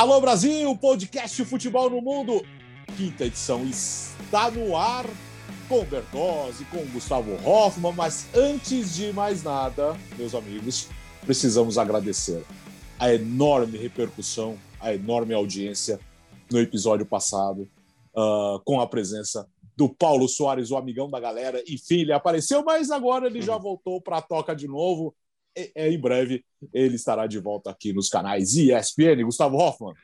Alô Brasil, podcast Futebol no Mundo, quinta edição está no ar com Bertozzi, com Gustavo Hoffman, mas antes de mais nada, meus amigos, precisamos agradecer a enorme repercussão, a enorme audiência no episódio passado, uh, com a presença do Paulo Soares, o amigão da galera. Enfim, ele apareceu, mas agora ele já voltou para a toca de novo. Em breve ele estará de volta aqui nos canais ESPN. Gustavo Hoffman.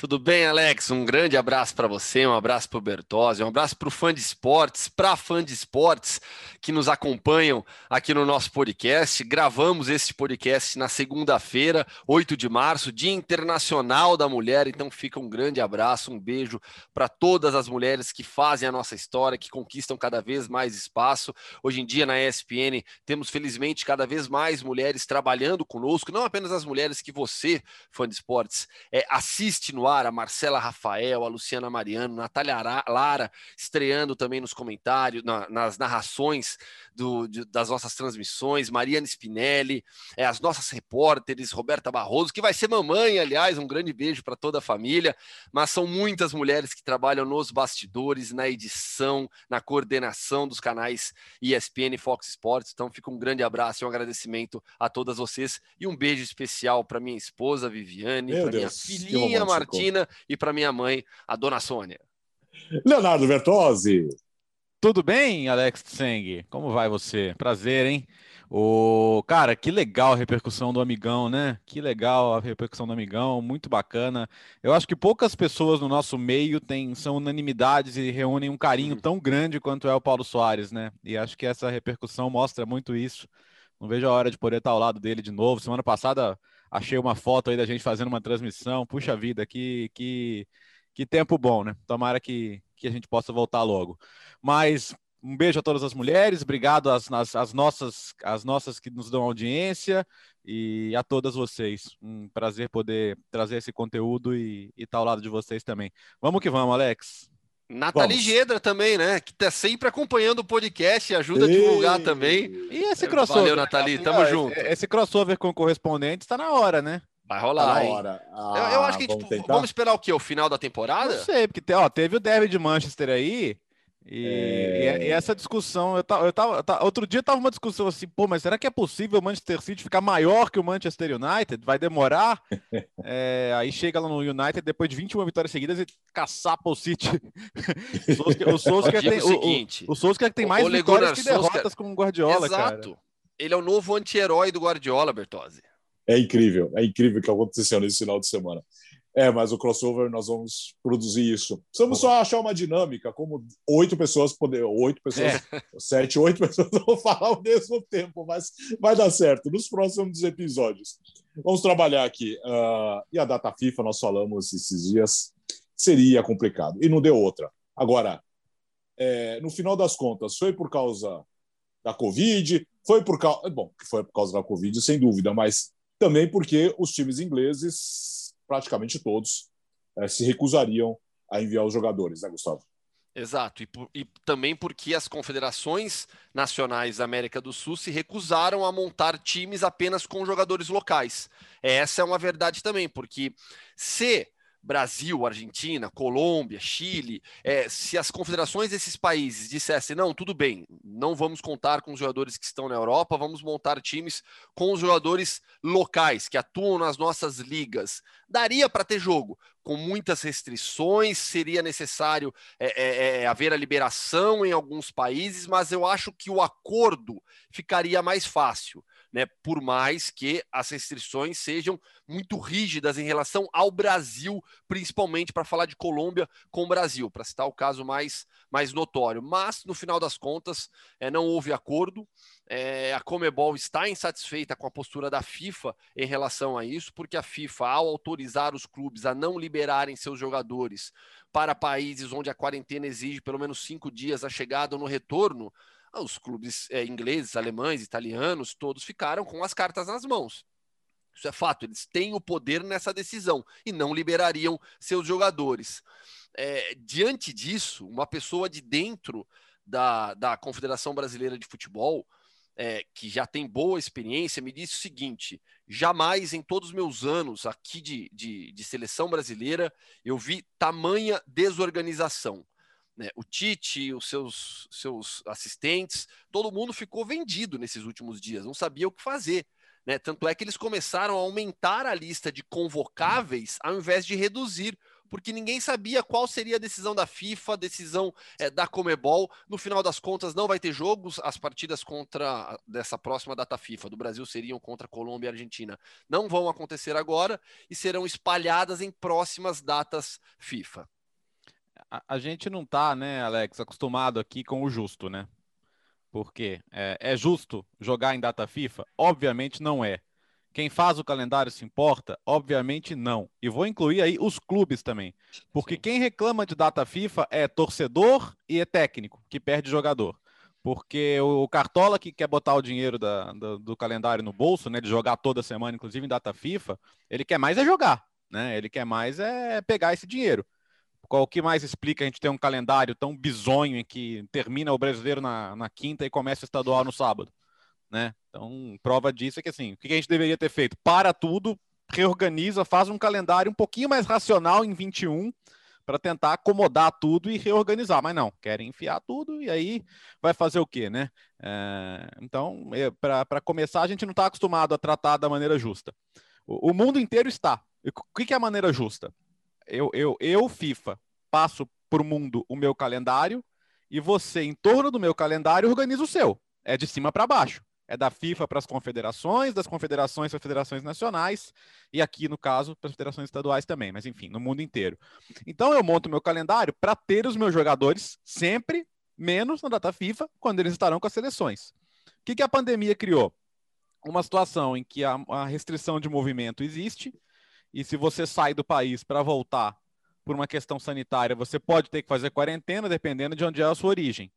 Tudo bem, Alex? Um grande abraço para você, um abraço para o Bertozzi, um abraço para o fã de esportes, para fã de esportes que nos acompanham aqui no nosso podcast. Gravamos este podcast na segunda-feira, 8 de março, Dia Internacional da Mulher. Então fica um grande abraço, um beijo para todas as mulheres que fazem a nossa história, que conquistam cada vez mais espaço. Hoje em dia na ESPN temos felizmente cada vez mais mulheres trabalhando conosco, não apenas as mulheres que você, fã de esportes, é, assiste no a Marcela Rafael, a Luciana Mariano, Natália Lara estreando também nos comentários, na, nas narrações do, de, das nossas transmissões, Mariana Spinelli, é, as nossas repórteres, Roberta Barroso, que vai ser mamãe, aliás, um grande beijo para toda a família, mas são muitas mulheres que trabalham nos bastidores, na edição, na coordenação dos canais ESPN e Fox Sports, então fica um grande abraço e um agradecimento a todas vocês. E um beijo especial para minha esposa Viviane, para minha filhinha Martina, Martina e para minha mãe, a dona Sônia. Leonardo Bertozzi. Tudo bem, Alex Tseng? Como vai você? Prazer, hein? O cara, que legal a repercussão do amigão, né? Que legal a repercussão do amigão, muito bacana. Eu acho que poucas pessoas no nosso meio têm, são unanimidades e reúnem um carinho uhum. tão grande quanto é o Paulo Soares, né? E acho que essa repercussão mostra muito isso. Não vejo a hora de poder estar ao lado dele de novo. Semana passada achei uma foto aí da gente fazendo uma transmissão. Puxa vida, que, que, que tempo bom, né? Tomara que, que a gente possa voltar logo. Mas um beijo a todas as mulheres, obrigado às, às, às, nossas, às nossas que nos dão audiência e a todas vocês. Um prazer poder trazer esse conteúdo e estar ao lado de vocês também. Vamos que vamos, Alex. Nathalie Vamos. Gedra também, né? Que tá sempre acompanhando o podcast e ajuda Ei. a divulgar também. E esse crossover? Valeu, Nathalie, tamo junto. Esse crossover com correspondente está na hora, né? Vai rolar, tá hora. Ah, eu, eu, acho que vamos, tipo, vamos esperar o quê? O final da temporada? Não sei, porque ó, teve o derby de Manchester aí, e, é... e, essa discussão, eu tava, eu tava, eu tava, outro dia tava uma discussão assim, pô, mas será que é possível o Manchester City ficar maior que o Manchester United? Vai demorar? é, aí chega lá no United depois de 21 vitórias seguidas e caçapa o City. o Solskjaer tem, o, o, o tem mais vitórias que derrotas com o Guardiola, Exato. Cara. Ele é o novo anti-herói do Guardiola, Bertozzi. É incrível, é incrível o que aconteceu nesse final de semana. É, mas o crossover nós vamos produzir isso. Precisamos só achar uma dinâmica, como oito pessoas poder, oito pessoas, é. sete, oito pessoas vão falar ao mesmo tempo, mas vai dar certo nos próximos episódios. Vamos trabalhar aqui. Uh, e a data FIFA, nós falamos esses dias, seria complicado. E não deu outra. Agora, é, no final das contas, foi por causa da Covid, foi por causa. Bom, foi por causa da Covid, sem dúvida, mas também porque os times ingleses praticamente todos é, se recusariam a enviar os jogadores, né, Gustavo? Exato, e, por, e, também porque as confederações nacionais da América do Sul se recusaram a montar times apenas com jogadores locais. Essa é uma verdade também, porque se Brasil, Argentina, Colômbia, Chile, é, se as confederações desses países dissessem, não, tudo bem, não vamos contar com os jogadores que estão na Europa, vamos montar times com os jogadores locais que atuam nas nossas ligas, daria para ter jogo. Com muitas restrições, seria necessário é, é, haver a liberação em alguns países, mas eu acho que o acordo ficaria mais fácil né? Por mais que as restrições sejam muito rígidas em relação ao Brasil, principalmente para falar de Colômbia com o Brasil, para citar o caso mais, mais notório. Mas, no final das contas, é, não houve acordo. É, a Comebol está insatisfeita com a postura da FIFA em relação a isso, porque a FIFA, ao autorizar os clubes a não liberarem seus jogadores para países onde a quarentena exige pelo menos cinco dias a chegada ou no retorno, os clubes é, ingleses, alemães, italianos, todos ficaram com as cartas nas mãos. Isso é fato, eles têm o poder nessa decisão e não liberariam seus jogadores. É, diante disso, uma pessoa de dentro da, da Confederação Brasileira de Futebol é, que já tem boa experiência, me disse o seguinte: jamais em todos os meus anos aqui de, de, de seleção brasileira eu vi tamanha desorganização. Né? O Tite, os seus, seus assistentes, todo mundo ficou vendido nesses últimos dias, não sabia o que fazer. Né? Tanto é que eles começaram a aumentar a lista de convocáveis ao invés de reduzir, porque ninguém sabia qual seria a decisão da FIFA, decisão é, da Comebol. No final das contas, não vai ter jogos. As partidas contra dessa próxima data FIFA do Brasil seriam contra Colômbia e Argentina. Não vão acontecer agora e serão espalhadas em próximas datas FIFA. A, a gente não tá, né, Alex, acostumado aqui com o justo, né? Porque é, é justo jogar em data FIFA? Obviamente não é. Quem faz o calendário se importa? Obviamente não. E vou incluir aí os clubes também. Porque Sim. quem reclama de data FIFA é torcedor e é técnico, que perde jogador. Porque o Cartola que quer botar o dinheiro da, do, do calendário no bolso, né? De jogar toda semana, inclusive em data FIFA, ele quer mais é jogar, né? Ele quer mais é pegar esse dinheiro. Qual que mais explica a gente ter um calendário tão bizonho em que termina o brasileiro na, na quinta e começa o estadual no sábado? Né? Então, prova disso é que assim, o que a gente deveria ter feito? Para tudo, reorganiza, faz um calendário um pouquinho mais racional em 21 para tentar acomodar tudo e reorganizar, mas não, querem enfiar tudo e aí vai fazer o quê, né? É, então, é, para começar, a gente não está acostumado a tratar da maneira justa. O, o mundo inteiro está. O que, que é a maneira justa? Eu, eu, eu FIFA, passo para o mundo o meu calendário e você, em torno do meu calendário, organiza o seu. É de cima para baixo é da FIFA para as confederações, das confederações para as federações nacionais, e aqui, no caso, para as federações estaduais também, mas enfim, no mundo inteiro. Então eu monto meu calendário para ter os meus jogadores sempre menos na data FIFA, quando eles estarão com as seleções. O que, que a pandemia criou? Uma situação em que a, a restrição de movimento existe, e se você sai do país para voltar por uma questão sanitária, você pode ter que fazer quarentena, dependendo de onde é a sua origem.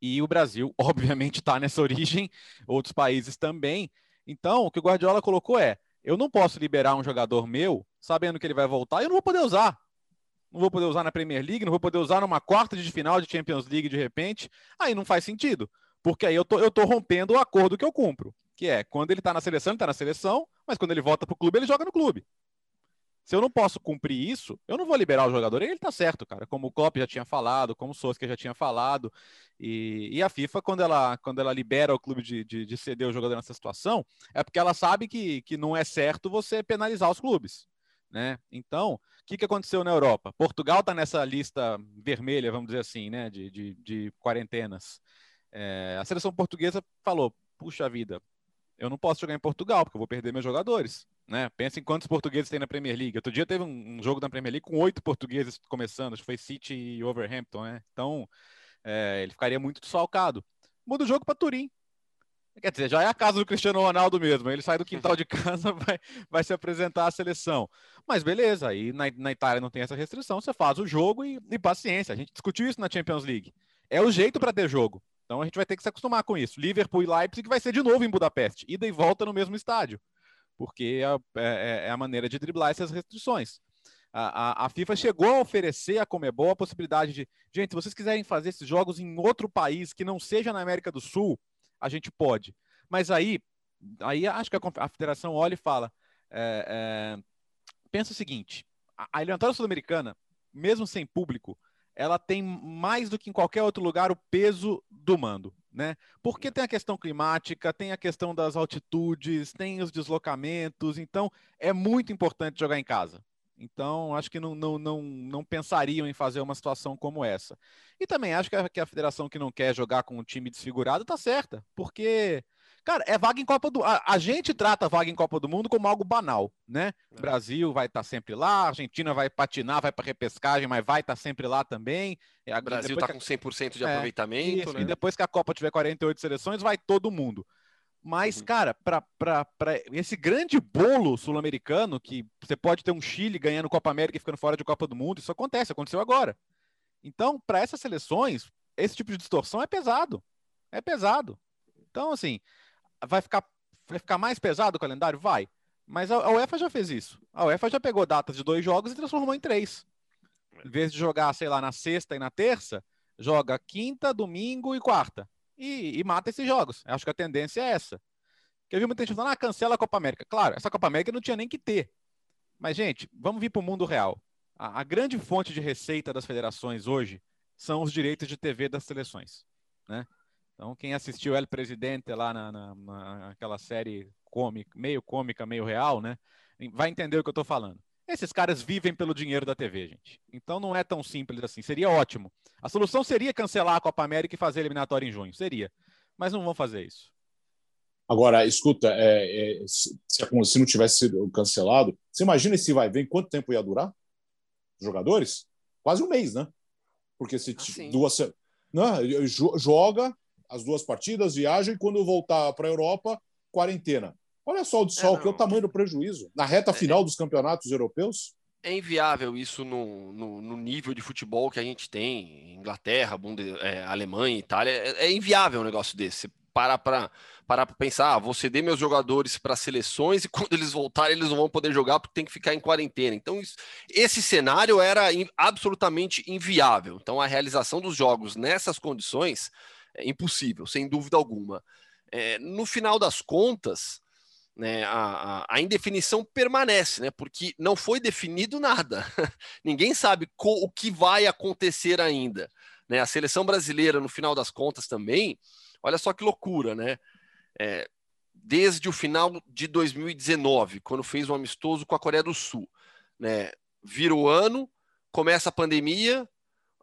E o Brasil, obviamente, está nessa origem, outros países também. Então, o que o Guardiola colocou é: eu não posso liberar um jogador meu sabendo que ele vai voltar e eu não vou poder usar. Não vou poder usar na Premier League, não vou poder usar numa quarta de final de Champions League de repente. Aí não faz sentido, porque aí eu tô, eu tô rompendo o acordo que eu cumpro, que é quando ele está na seleção, ele está na seleção, mas quando ele volta para o clube, ele joga no clube. Se eu não posso cumprir isso, eu não vou liberar o jogador. E ele tá certo, cara. Como o Klopp já tinha falado, como o Sosca já tinha falado. E, e, a FIFA, quando ela, quando ela libera o clube de, de, de, ceder o jogador nessa situação, é porque ela sabe que, que não é certo você penalizar os clubes. Né? Então, o que, que aconteceu na Europa? Portugal está nessa lista vermelha, vamos dizer assim, né? de, de, de quarentenas. É, a seleção portuguesa falou: puxa vida, eu não posso jogar em Portugal, porque eu vou perder meus jogadores. Né? Pensa em quantos portugueses tem na Premier League. Outro dia teve um, jogo da Premier League com oito portugueses começando, acho que foi City e Overhampton, né? Então, é, ele ficaria muito desfalcado. Muda o jogo para Turim. Quer dizer, já é a casa do Cristiano Ronaldo mesmo. Ele sai do quintal de casa, vai, vai se apresentar à seleção. Mas beleza, aí na, na Itália não tem essa restrição, você faz o jogo e, e paciência. A gente discutiu isso na Champions League. É o jeito para ter jogo. Então a gente vai ter que se acostumar com isso. Liverpool e Leipzig vai ser de novo em Budapeste, ida e volta no mesmo estádio porque é, é, é a maneira de driblar essas restrições. A, a, a, FIFA chegou a oferecer à Comebol a possibilidade de, gente, se vocês quiserem fazer esses jogos em outro país que não seja na América do Sul, a gente pode. Mas aí, aí acho que a, a federação olha e fala, é, é, pensa o seguinte, a, a eliminatória sul-americana, mesmo sem público, ela tem mais do que em qualquer outro lugar o peso do mando né? Porque tem a questão climática, tem a questão das altitudes, tem os deslocamentos, então é muito importante jogar em casa. Então, acho que não, não, não, não pensariam em fazer uma situação como essa. E também acho que a, que a federação que não quer jogar com um time desfigurado está certa, porque Cara, é vaga em Copa do a, a gente trata a vaga em Copa do Mundo como algo banal, né? É. Brasil vai estar tá sempre lá, Argentina vai patinar, vai para repescagem, mas vai estar tá sempre lá também. O é, Brasil está com 100% de é, aproveitamento, isso, né? E depois que a Copa tiver 48 seleções, vai todo mundo. Mas, uhum. cara, para esse grande bolo sul-americano, que você pode ter um Chile ganhando Copa América e ficando fora de Copa do Mundo, isso acontece, aconteceu agora. Então, para essas seleções, esse tipo de distorção é pesado. É pesado. Então, assim, vai ficar, vai ficar mais pesado o calendário? Vai. Mas a, UEFA já fez isso. A UEFA já pegou datas de dois jogos e transformou em três. Em vez de jogar, sei lá, na sexta e na terça, joga quinta, domingo e quarta. e, e mata esses jogos. Eu acho que a tendência é essa. Porque eu vi muita gente falando, ah, cancela a Copa América. Claro, essa Copa América não tinha nem que ter. Mas, gente, vamos vir para o mundo real. A, a, grande fonte de receita das federações hoje são os direitos de TV das seleções. Né? Então, quem assistiu El Presidente lá na, na, naquela série cômica, meio cômica, meio real, né? vai entender o que eu estou falando. Esses caras vivem pelo dinheiro da TV, gente. Então não é tão simples assim. Seria ótimo. A solução seria cancelar a Copa América e fazer eliminatória em junho. Seria. Mas não vão fazer isso. Agora, escuta, é, é, se, se, não tivesse sido cancelado, você imagina se vai ver quanto tempo ia durar? Os jogadores? Quase um mês, né? Porque se ah, duas. Não, né, joga as duas partidas, viaja e quando voltar para a Europa, quarentena. Olha só o de sol, é, que é o tamanho do prejuízo. Na reta é, final dos campeonatos europeus. É inviável isso no, no, no, nível de futebol que a gente tem, Inglaterra, é, Alemanha, Itália. É, é inviável um negócio desse parar para parar para pensar, ah, vou ceder meus jogadores para seleções e quando eles voltarem eles não vão poder jogar porque tem que ficar em quarentena. Então isso, esse cenário era in, absolutamente inviável. Então a realização dos jogos nessas condições é impossível, sem dúvida alguma. É, no final das contas, né, a, a, indefinição permanece, né, porque não foi definido nada. Ninguém sabe o que vai acontecer ainda. Né? A seleção brasileira, no final das contas, também Olha só que loucura, né? É, desde o final de 2019, quando fez um amistoso com a Coreia do Sul, né? Vira o ano, começa a pandemia,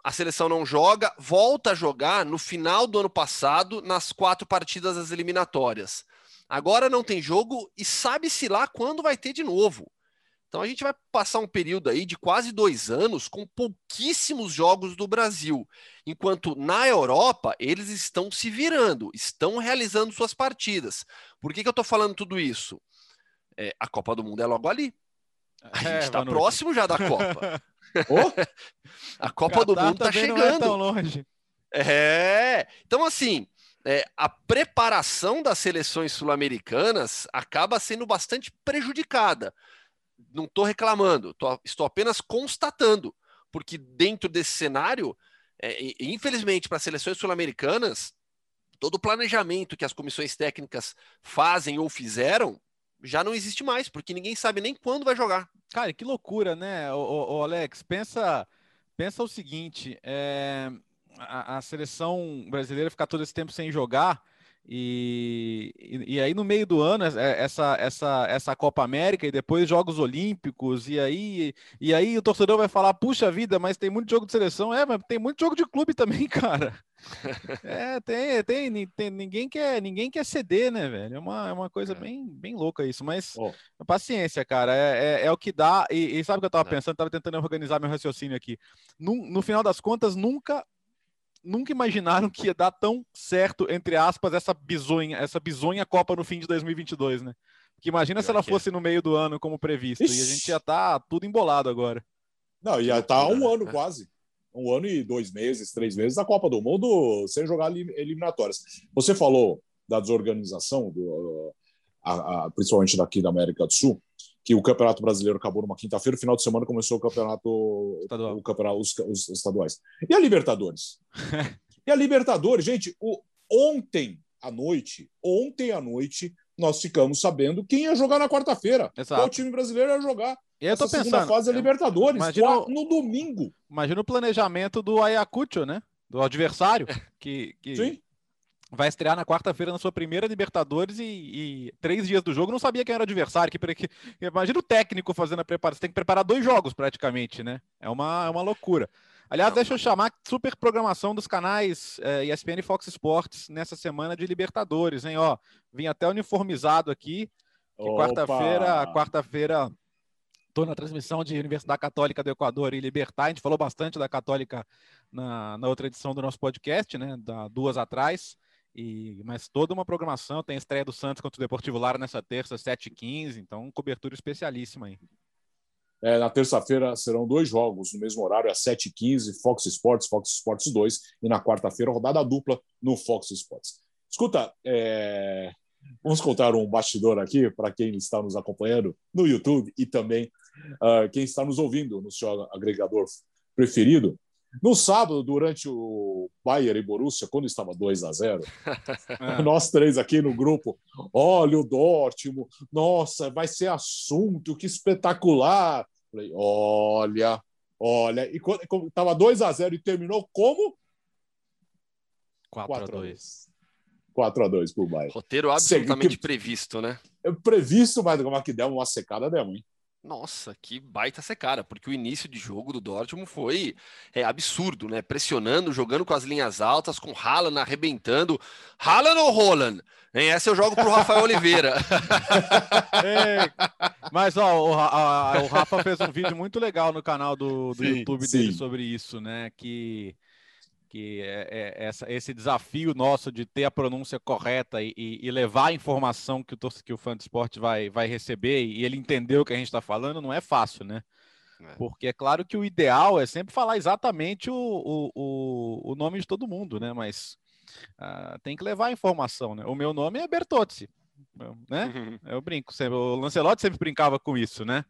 a seleção não joga, volta a jogar no final do ano passado, nas quatro partidas das eliminatórias. Agora não tem jogo e sabe-se lá quando vai ter de novo. Então a gente vai passar um período aí de quase dois anos com pouquíssimos jogos do Brasil, enquanto na Europa eles estão se virando, estão realizando suas partidas. Por que, que eu estou falando tudo isso? É, a Copa do Mundo é logo ali. A gente está é, próximo já da Copa. oh? A Copa do Mundo está chegando. Não é tão longe. É. Então, assim, é, a preparação das seleções sul-americanas acaba sendo bastante prejudicada não estou reclamando, tô, estou apenas constatando, porque dentro desse cenário, é, infelizmente, para as seleções sul-americanas, todo o planejamento que as comissões técnicas fazem ou fizeram já não existe mais, porque ninguém sabe nem quando vai jogar. Cara, que loucura, né, o, Alex? Pensa, pensa o seguinte: é, a, a seleção brasileira ficar todo esse tempo sem jogar e, e, e, aí no meio do ano essa essa essa Copa América e depois Jogos Olímpicos e aí e aí o torcedor vai falar puxa vida mas tem muito jogo de seleção é mas tem muito jogo de clube também cara é tem, tem, tem ninguém quer ninguém quer ceder né velho é uma, é uma coisa é. bem bem louca isso mas oh. paciência cara é, é, é, o que dá e, e sabe o que eu tava é. pensando tava tentando organizar meu raciocínio aqui no, no final das contas nunca nunca imaginaram que ia dar tão certo, entre aspas, essa bizonha, essa bizonha Copa no fim de 2022, né? Porque imagina se ela fosse no meio do ano como previsto, Ixi. e a gente ia estar tá tudo embolado agora. Não, ia estar tá um ano quase. Um ano e dois meses, três meses da Copa do Mundo sem jogar eliminatórias. Você falou da desorganização, do, a, a, principalmente daqui da América do Sul que o Campeonato Brasileiro acabou numa quinta-feira, final de semana começou o Campeonato, Estadual. o campeonato os, os estaduais. E a Libertadores? e a Libertadores, gente, o, ontem à noite, ontem à noite, nós ficamos sabendo quem ia jogar na quarta-feira. Qual time brasileiro ia jogar. Eu tô pensando, fase da Libertadores, imagina, no domingo. Imagina o planejamento do Ayacucho, né? Do adversário, que, que Sim vai estrear na quarta-feira na sua primeira Libertadores e, e, três dias do jogo não sabia quem era o adversário. Que, que, imagina o técnico fazendo a preparação. Você tem que preparar dois jogos praticamente, né? É uma, é uma loucura. Aliás, deixa eu chamar super programação dos canais é, ESPN e Fox Sports nessa semana de Libertadores, hein? Ó, vim até uniformizado aqui. Quarta-feira, quarta-feira, estou na transmissão de Universidade Católica do Equador e Libertar. A gente falou bastante da Católica na, na outra edição do nosso podcast, né? Da, duas atrás. E, mas toda uma programação, tem estreia do Santos contra o Deportivo Lara nessa terça, 7h15, então cobertura especialíssima aí. É, na terça-feira serão dois jogos no mesmo horário, às 7h15, Fox Sports, Fox Sports 2, e na quarta-feira, rodada dupla no Fox Sports. Escuta, é... vamos contar um bastidor aqui para quem está nos acompanhando no YouTube e também uh, quem está nos ouvindo no seu agregador preferido. No sábado, durante o Bayern e Borussia, quando estava 2 a 0 é. nós três aqui no grupo, olha o Dortmund, nossa, vai ser assunto, que espetacular. Falei, olha, olha. E quando estava 2 a 0 e terminou como? 4 a 2 4 a 2 para o Bayern. Roteiro absolutamente que... previsto, né? É previsto, mas como é que deu uma secada, deu, hein? Nossa, que baita secada, porque o início de jogo do Dortmund foi é, absurdo, né? Pressionando, jogando com as linhas altas, com Haaland arrebentando. Haaland ou Roland? Hein? Essa eu jogo pro Rafael Oliveira. é, mas ó, o, a, o, Rafa fez um vídeo muito legal no canal do, do sim, YouTube sim. dele sobre isso, né? Que que é, é essa, esse desafio nosso de ter a pronúncia correta e, e, levar a informação que o, que o fã de esporte vai, vai receber e ele entender o que a gente está falando não é fácil, né? É. Porque é claro que o ideal é sempre falar exatamente o, o, o nome de todo mundo, né? Mas uh, tem que levar a informação, né? O meu nome é Bertozzi, né? Eu brinco sempre. O Lancelotti sempre brincava com isso, né?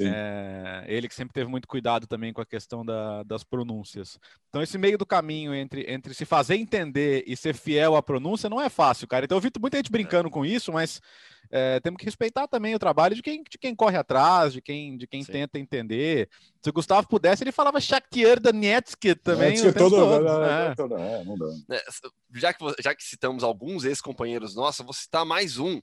É, ele que sempre teve muito cuidado também com a questão da, das pronúncias. Então, esse meio do caminho entre, entre se fazer entender e ser fiel à pronúncia não é fácil, cara. Então, eu vi muita gente brincando é. com isso, mas é, temos que respeitar também o trabalho de quem, de quem corre atrás, de quem, de quem tenta entender. Se o Gustavo pudesse, ele falava Shakhtar Donetsk também. É, todo, todo. É. É, não dá. É, já, que, já que citamos alguns ex-companheiros nossos, vou citar mais um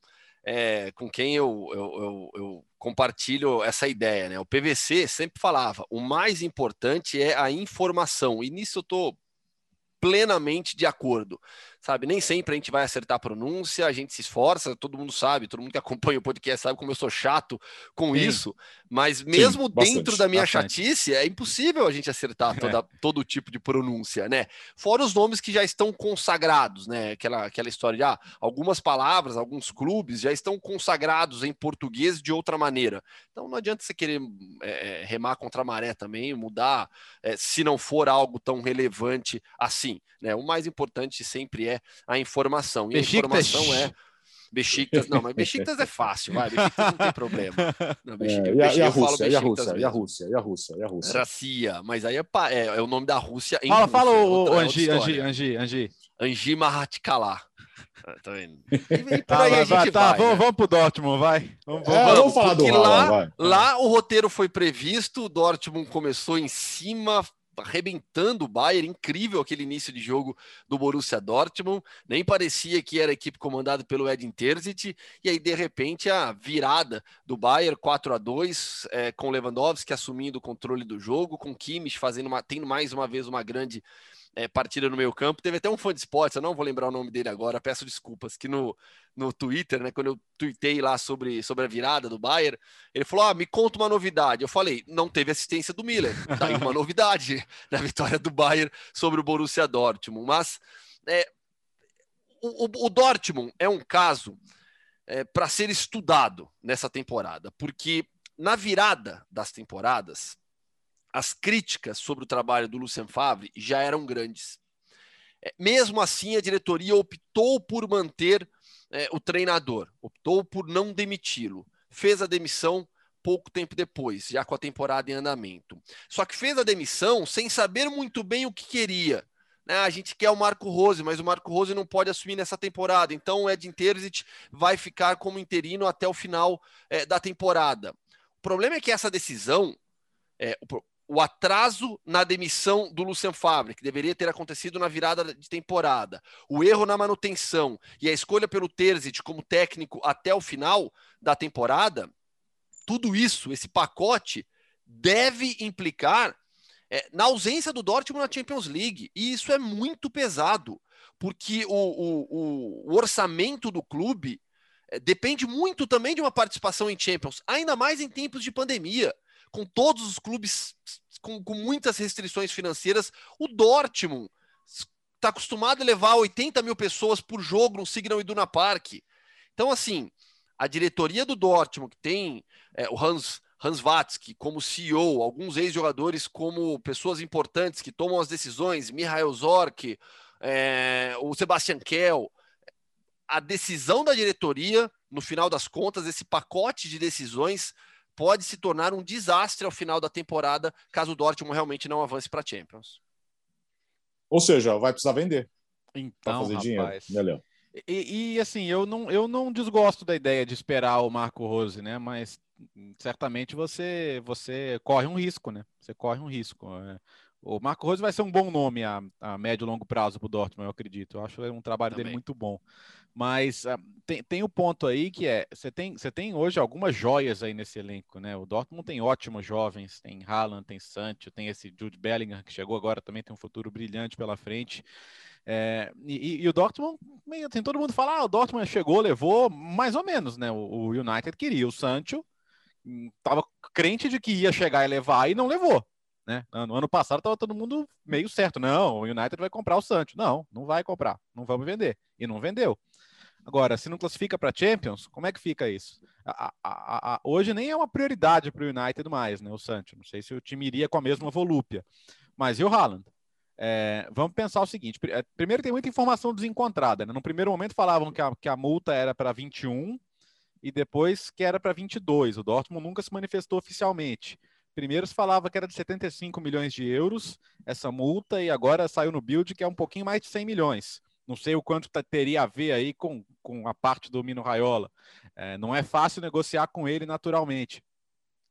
é, com quem eu, eu, eu, eu, compartilho essa ideia. Né? O PVC sempre falava: o mais importante é a informação, e nisso eu estou plenamente de acordo sabe? Nem sempre a gente vai acertar a pronúncia, a gente se esforça, todo mundo sabe, todo mundo que acompanha o podcast sabe como eu sou chato com Sim. isso, mas mesmo Sim, bastante, dentro da minha bastante. chatice, é impossível a gente acertar toda, é. todo tipo de pronúncia, né? Fora os nomes que já estão consagrados, né? Aquela, aquela história de ah, algumas palavras, alguns clubes já estão consagrados em português de outra maneira. Então não adianta você querer é, é remar contra a maré também, mudar, é, se não for algo tão relevante assim, né? O mais importante sempre é a informação. E a informação é Besiktas, não, mas Besiktas é fácil, vai, Besiktas não tem problema. Não, Besiktas, é, e, a, e, a Rússia, e, a Rússia, e a Rússia, e a Rússia, e a Rússia. Racia, mas aí é, é, é, o nome da Rússia em Fala, Rússia, fala o, o Angi, Angi, Angi, Angi. Ah, tá vendo? E, por aí ah, a gente vai, tá, vai, vamos, né? vamos pro Dortmund, vai. Vamos, é, vamos falar do lá, vai. lá o roteiro foi previsto, o Dortmund começou em cima, arrebentando o Bayern, incrível aquele início de jogo do Borussia Dortmund, nem parecia que era a equipe comandada pelo Edin Terzic, e aí de repente a virada do Bayern 4 a 2 é, com Lewandowski assumindo o controle do jogo, com Kimmich fazendo uma, tendo mais uma vez uma grande é, partida no meio campo. Teve até um fã de esportes, eu não vou lembrar o nome dele agora, peço desculpas, que no, no Twitter, né, quando eu tuitei lá sobre, sobre a virada do Bayern, ele falou, ah, me conta uma novidade. Eu falei, não teve assistência do Miller. Daí uma novidade na vitória do Bayern sobre o Borussia Dortmund. Mas é, o, o, Dortmund é um caso é, para ser estudado nessa temporada, porque na virada das temporadas, as críticas sobre o trabalho do Lucien Favre já eram grandes. É, mesmo assim, a diretoria optou por manter é, o treinador, optou por não demiti-lo. Fez a demissão pouco tempo depois, já com a temporada em andamento. Só que fez a demissão sem saber muito bem o que queria. Né? A gente quer o Marco Rose, mas o Marco Rose não pode assumir nessa temporada. Então o Edin Terzic vai ficar como interino até o final é, da temporada. O problema é que essa decisão, é, o atraso na demissão do Lucian Favre, que deveria ter acontecido na virada de temporada, o erro na manutenção e a escolha pelo Terzic como técnico até o final da temporada, tudo isso, esse pacote, deve implicar é, na ausência do Dortmund na Champions League. E isso é muito pesado, porque o, o, o orçamento do clube é, depende muito também de uma participação em Champions, ainda mais em tempos de pandemia com todos os clubes com, com muitas restrições financeiras. O Dortmund está acostumado a levar 80 mil pessoas por jogo no Signal Iduna Park. Então, assim, a diretoria do Dortmund, que tem é, o Hans, Hans Watzke como CEO, alguns ex-jogadores como pessoas importantes que tomam as decisões, Mihail Zorc, é, o Sebastian Kell, a decisão da diretoria, no final das contas, esse pacote de decisões pode se tornar um desastre ao final da temporada, caso o Dortmund realmente não avance para a Champions. Ou seja, vai precisar vender. Então, fazer rapaz. dinheiro, né, Léo? E, e, assim, eu não, eu não desgosto da ideia de esperar o Marco Rose, né? Mas certamente você, você corre um risco, né? Você corre um risco. É. O Marco Rose vai ser um bom nome a, a médio e longo prazo para o Dortmund, eu acredito. Eu acho um trabalho Também. dele muito bom. Mas uh, tem, tem um ponto aí que é: você tem, você tem hoje algumas joias aí nesse elenco, né? O Dortmund tem ótimos jovens, tem Haaland, tem Sancho, tem esse Jude Bellingham que chegou agora também, tem um futuro brilhante pela frente. É, e, e, o Dortmund, tem todo mundo fala, ah, o Dortmund chegou, levou, mais ou menos, né? O, o United queria o Sancho, estava hum, crente de que ia chegar e levar e não levou. Né? No ano passado estava todo mundo meio certo. Não, o United vai comprar o Sancho. Não, não vai comprar. Não vamos vender. E não vendeu. Agora, se não classifica para Champions, como é que fica isso? A, a, a, hoje nem é uma prioridade para o United mais, né? O Sancho. Não sei se o time iria com a mesma volúpia. Mas e o Haaland? É, vamos pensar o seguinte: é, primeiro, tem muita informação desencontrada. Né? No primeiro momento, falavam que a, que a multa era para 21 e depois que era para 22. O Dortmund nunca se manifestou oficialmente. Primeiro se falava que era de 75 milhões de euros essa multa e agora saiu no build que é um pouquinho mais de 100 milhões. Não sei o quanto teria a ver aí com, com a parte do Mino Raiola. É, não é fácil negociar com ele naturalmente.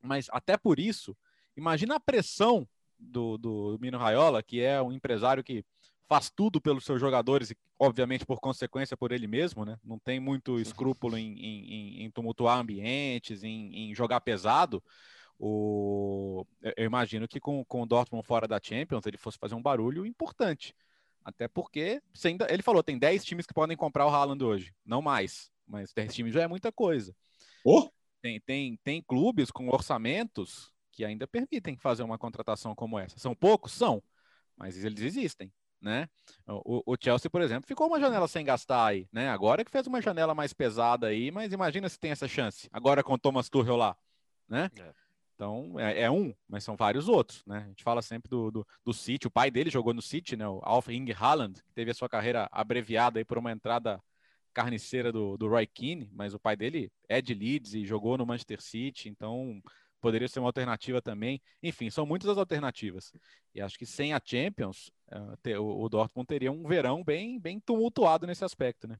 Mas até por isso, imagina a pressão do, do Mino Raiola, que é um empresário que faz tudo pelos seus jogadores e, obviamente, por consequência, por ele mesmo, né? Não tem muito escrúpulo em, em, em tumultuar ambientes, em, em, jogar pesado. O... Eu imagino que com, com o Dortmund fora da Champions ele fosse fazer um barulho importante. Até porque, ele falou, tem 10 times que podem comprar o Haaland hoje, não mais. Mas 10 times já é muita coisa. Oh? Tem, tem, tem clubes com orçamentos que ainda permitem fazer uma contratação como essa. São poucos? São, mas eles existem. Né? O, o, Chelsea, por exemplo, ficou uma janela sem gastar aí, né? Agora que fez uma janela mais pesada aí, mas imagina se tem essa chance. Agora com o Thomas Tuchel lá, né? É. Então, é, é, um, mas são vários outros, né? A gente fala sempre do, do, do City, o pai dele jogou no City, né? O Alf Ing Haaland, que teve a sua carreira abreviada aí por uma entrada carniceira do, do Roy Keane, mas o pai dele é de Leeds e jogou no Manchester City, então poderia ser uma alternativa também. Enfim, são muitas as alternativas. E acho que sem a Champions, o, o, Dortmund teria um verão bem, bem tumultuado nesse aspecto, né?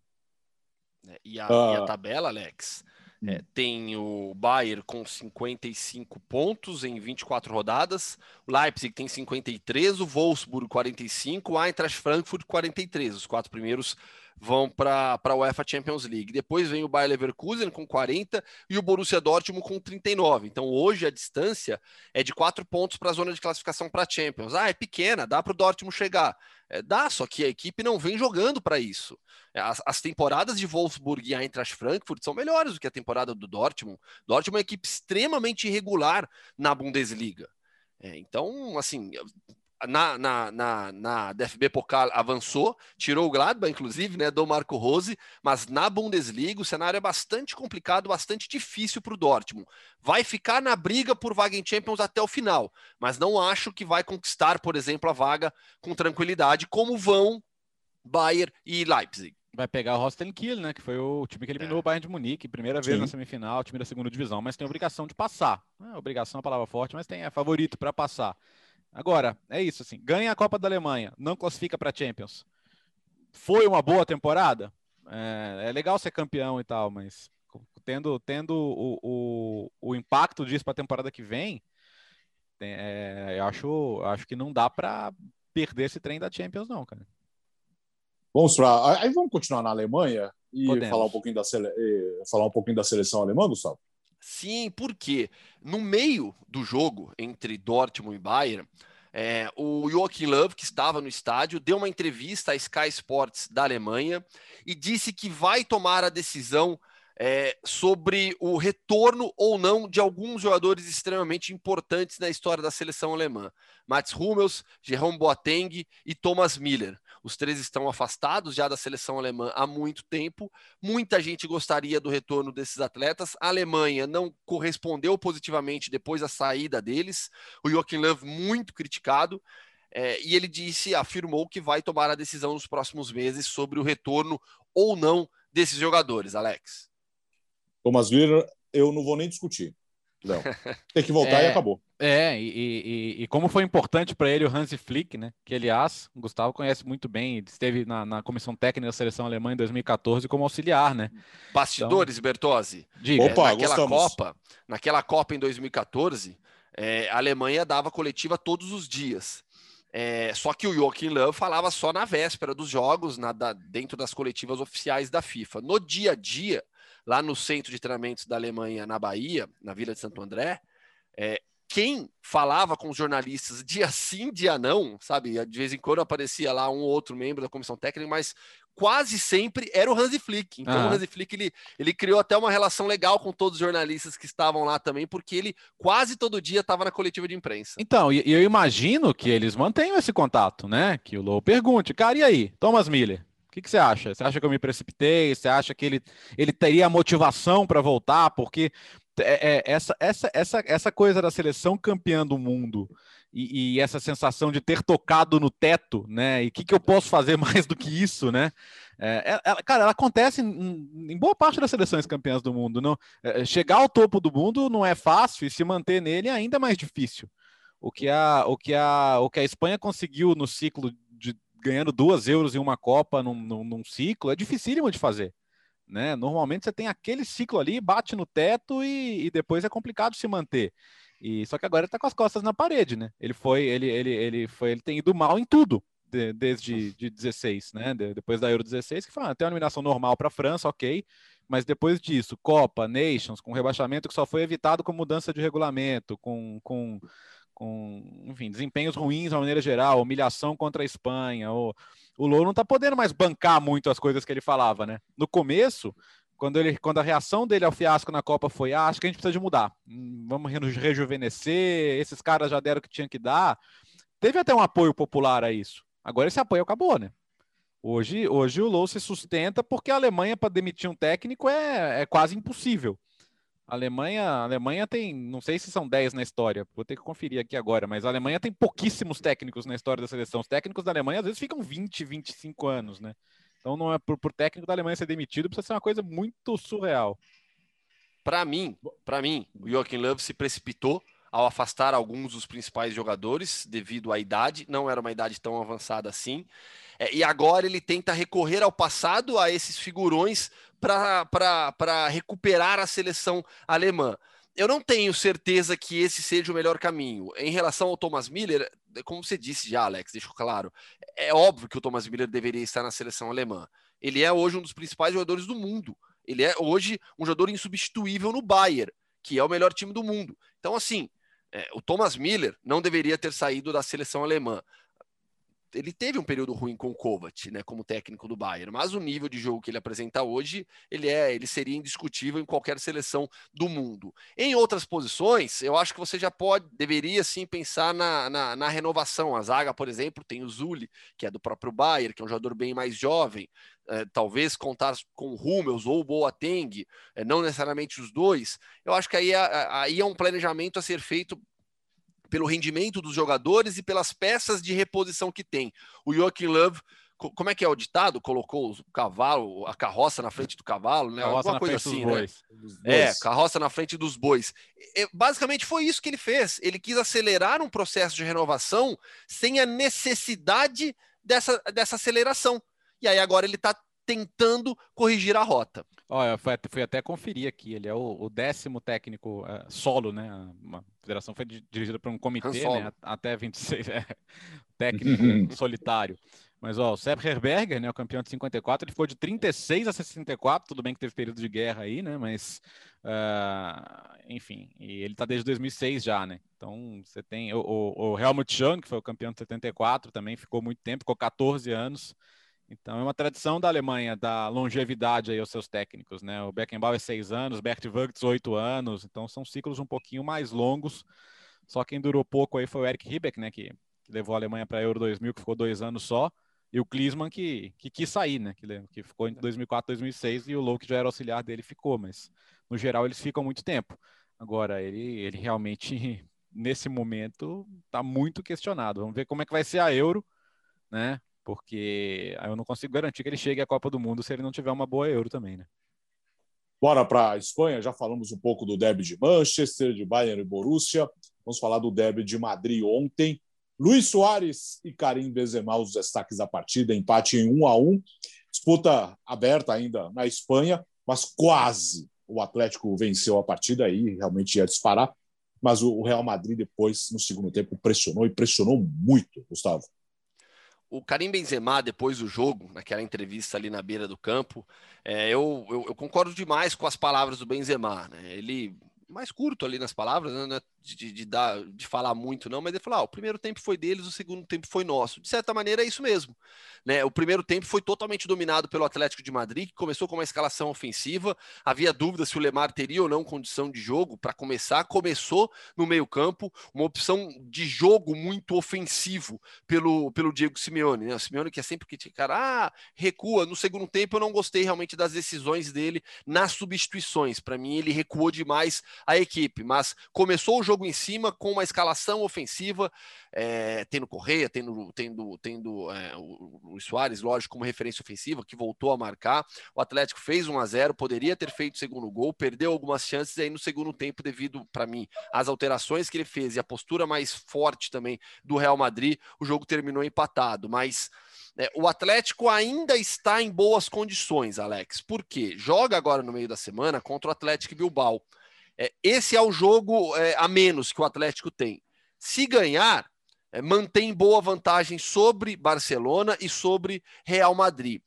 É, e a, uh... e a ah. tabela, Alex, é, hum. tem o Bayern com 55 pontos em 24 rodadas, o Leipzig tem 53, o Wolfsburg 45, o Eintracht Frankfurt 43. Os quatro primeiros vão para a UEFA Champions League. Depois vem o Bayer Leverkusen com 40 e o Borussia Dortmund com 39. Então hoje a distância é de quatro pontos para a zona de classificação para a Champions. Ah, é pequena, dá para o Dortmund chegar. É, dá, só que a equipe não vem jogando para isso. É, as, as, temporadas de Wolfsburg e Eintracht Frankfurt são melhores do que a temporada do Dortmund. Dortmund é uma equipe extremamente irregular na Bundesliga. É, então, assim, na, na, na, na DFB Pokal avançou, tirou o Gladbach, inclusive, né, do Marco Rose, mas na Bundesliga o cenário é bastante complicado, bastante difícil para o Dortmund. Vai ficar na briga por vaga em Champions até o final, mas não acho que vai conquistar, por exemplo, a vaga com tranquilidade, como vão Bayern e Leipzig. Vai pegar o Rosten Kiel, né? Que foi o time que eliminou é. o Bayern de Munique, primeira vez Sim. na semifinal, time da segunda divisão, mas tem obrigação de passar. É, obrigação é uma palavra forte, mas tem é favorito para passar. Agora, é isso, assim, ganha a Copa da Alemanha, não classifica para Champions. Foi uma boa temporada? É, é, legal ser campeão e tal, mas tendo, tendo o, o, o impacto disso para a temporada que vem, é, eu acho, acho que não dá para perder esse trem da Champions, não, cara. Vamos para. Aí vamos continuar na Alemanha e falar um, pouquinho da sele... falar um pouquinho da seleção alemã, Gustavo? Sim, porque no meio do jogo entre Dortmund e Bayern, é, o Joachim Löw, que estava no estádio, deu uma entrevista à Sky Sports da Alemanha e disse que vai tomar a decisão é, sobre o retorno ou não de alguns jogadores extremamente importantes na história da seleção alemã. Mats Hummels, Jerome Boateng e Thomas Miller. Os três estão afastados já da seleção alemã há muito tempo. Muita gente gostaria do retorno desses atletas. A Alemanha não correspondeu positivamente depois da saída deles. O Joachim Löw muito criticado. É, e ele disse, afirmou que vai tomar a decisão nos próximos meses sobre o retorno ou não desses jogadores, Alex. Thomas Miller, eu não vou nem discutir. Não. Tem que voltar é, e acabou. É, e, e, e como foi importante para ele o Hansi Flick, né? Que aliás, o Gustavo conhece muito bem, ele esteve na, na comissão técnica da seleção alemã em 2014 como auxiliar, né? Bastidores, então, Bertozzi. Diga. Opa, naquela gostamos. Copa, naquela Copa em 2014, é, a Alemanha dava coletiva todos os dias. É, só que o Joachim Löw falava só na véspera dos jogos, na, da, dentro das coletivas oficiais da FIFA. No dia a dia, lá no centro de treinamentos da Alemanha, na Bahia, na Vila de Santo André, é, quem falava com os jornalistas dia sim, dia não, sabe? De vez em quando aparecia lá um ou outro membro da comissão técnica, mas quase sempre era o Hansi Flick. Então uhum. o Hansi Flick ele, ele criou até uma relação legal com todos os jornalistas que estavam lá também, porque ele quase todo dia estava na coletiva de imprensa. Então, e eu imagino que eles mantenham esse contato, né? Que o Lou pergunte, cara, e aí, Thomas Miller? Que, que você acha? Você acha que eu me precipitei? Você acha que ele, ele teria motivação para voltar? Porque é, é, essa, essa, essa, essa coisa da seleção campeã do mundo e, e, essa sensação de ter tocado no teto, né? E o que, que eu posso fazer mais do que isso, né? É, ela, cara, ela acontece em, em, boa parte das seleções campeãs do mundo. Não, é, chegar ao topo do mundo não é fácil e se manter nele é ainda mais difícil. O que a, o que a, o que a Espanha conseguiu no ciclo ganhando duas euros em uma Copa num, num, num ciclo é dificílimo de fazer. Né? Normalmente você tem aquele ciclo ali, bate no teto e, e depois é complicado se manter. E só que agora ele tá com as costas na parede, né? Ele foi, ele, ele, ele foi, ele tem ido mal em tudo de, desde de 16, né? De, depois da Euro 16, que foi tem uma eliminação normal para a França, ok. Mas depois disso, Copa, Nations, com rebaixamento que só foi evitado com mudança de regulamento, com, com, com enfim, desempenhos ruins de maneira geral, humilhação contra a Espanha, o Lou não tá podendo mais bancar muito as coisas que ele falava, né? No começo, quando, ele, quando a reação dele ao fiasco na Copa foi: ah, acho que a gente precisa de mudar, vamos rejuvenescer, esses caras já deram o que tinha que dar. Teve até um apoio popular a isso. Agora esse apoio acabou, né? Hoje, hoje o Lou se sustenta porque a Alemanha, para demitir um técnico, é, é quase impossível. Alemanha, Alemanha tem, não sei se são 10 na história, vou ter que conferir aqui agora, mas a Alemanha tem pouquíssimos técnicos na história da seleção. Os técnicos da Alemanha às vezes ficam 20, 25 anos, né? Então não é por, por técnico da Alemanha ser demitido, precisa ser uma coisa muito surreal. Para mim, para mim, o Joachim Löw se precipitou ao afastar alguns dos principais jogadores devido à idade, não era uma idade tão avançada assim. É, e agora ele tenta recorrer ao passado, a esses figurões, para recuperar a seleção alemã. Eu não tenho certeza que esse seja o melhor caminho. Em relação ao Thomas Miller, como você disse já, Alex, deixa claro, é óbvio que o Thomas Miller deveria estar na seleção alemã. Ele é hoje um dos principais jogadores do mundo. Ele é hoje um jogador insubstituível no Bayern, que é o melhor time do mundo. Então, assim, o Thomas Miller não deveria ter saído da seleção alemã ele teve um período ruim com o Kovac, né, como técnico do Bayern, mas o nível de jogo que ele apresenta hoje, ele é, ele seria indiscutível em qualquer seleção do mundo. Em outras posições, eu acho que você já pode, deveria sim pensar na, na, na renovação. A zaga, por exemplo, tem o Zuli, que é do próprio Bayern, que é um jogador bem mais jovem, é, talvez contar com o Hummels ou o Boateng, é, não necessariamente os dois. Eu acho que aí é, aí é um planejamento a ser feito pelo rendimento dos jogadores e pelas peças de reposição que tem. O Joachim Love, como é que é o ditado? Colocou o cavalo, a carroça na frente do cavalo, né? Carroça Alguma coisa assim, né? É, carroça na frente dos bois. E, basicamente foi isso que ele fez. Ele quis acelerar um processo de renovação sem a necessidade dessa, dessa aceleração. E aí agora ele está tentando corrigir a rota. Olha, fui, fui até conferir aqui, ele é o, o décimo técnico uh, solo, né? A federação foi dirigida por um comitê, né? Até 26, é, técnico solitário. Mas ó, o Sepp Herberger, né, o campeão de 54, ele ficou de 36 a 64, tudo bem que teve período de guerra aí, né, mas uh, enfim, e ele tá desde 2006 já, né, então você tem o, o, o Helmut Schön, que foi o campeão de 74, também ficou muito tempo, ficou 14 anos, então é uma tradição da Alemanha da longevidade aí aos seus técnicos, né? O Beckenbauer é seis anos, Bert Wurtz oito anos, então são ciclos um pouquinho mais longos. Só quem durou pouco aí foi o Eric Ribbeck, né? Que levou a Alemanha para a Euro 2000, que ficou dois anos só, e o Klinsmann que, que quis sair, né? Que, que ficou entre 2004 e 2006 e o Low que já era auxiliar dele ficou, mas no geral eles ficam muito tempo. Agora ele ele realmente nesse momento está muito questionado. Vamos ver como é que vai ser a Euro, né? Porque eu não consigo garantir que ele chegue à Copa do Mundo se ele não tiver uma boa Euro também, né? Bora para a Espanha, já falamos um pouco do derby de Manchester, de Bayern e Borussia. Vamos falar do derby de Madrid ontem. Luiz Soares e Karim Benzema, os destaques da partida, empate em 1 a 1. Disputa aberta ainda na Espanha, mas quase o Atlético venceu a partida aí, realmente ia disparar. Mas o Real Madrid depois, no segundo tempo, pressionou e pressionou muito, Gustavo. O Karim Benzema, depois do jogo, naquela entrevista ali na beira do campo, é, eu, eu, eu, concordo demais com as palavras do Benzema. Né? Ele mais curto ali nas palavras, né? De, de, dar, de falar muito, não, mas ele falou: ah, o primeiro tempo foi deles, o segundo tempo foi nosso. De certa maneira, é isso mesmo. Né? O primeiro tempo foi totalmente dominado pelo Atlético de Madrid, que começou com uma escalação ofensiva. Havia dúvida se o Lemar teria ou não condição de jogo para começar. Começou no meio-campo, uma opção de jogo muito ofensivo pelo, pelo Diego Simeone. Né? O Simeone que é sempre criticar, ah, recua. No segundo tempo, eu não gostei realmente das decisões dele nas substituições. Para mim, ele recuou demais a equipe, mas começou o jogo jogo em cima com uma escalação ofensiva, é, tendo Correia, tendo, tendo, tendo é, o Luiz Soares, lógico, como referência ofensiva, que voltou a marcar. O Atlético fez 1 a 0 poderia ter feito o segundo gol, perdeu algumas chances aí no segundo tempo, devido, para mim, às alterações que ele fez e a postura mais forte também do Real Madrid, o jogo terminou empatado. Mas. É, o Atlético ainda está em boas condições, Alex. Por quê? Joga agora no meio da semana contra o Atlético Bilbao. É, esse é o jogo é, a menos que o Atlético tem. Se ganhar, é, mantém boa vantagem sobre Barcelona e sobre Real Madrid.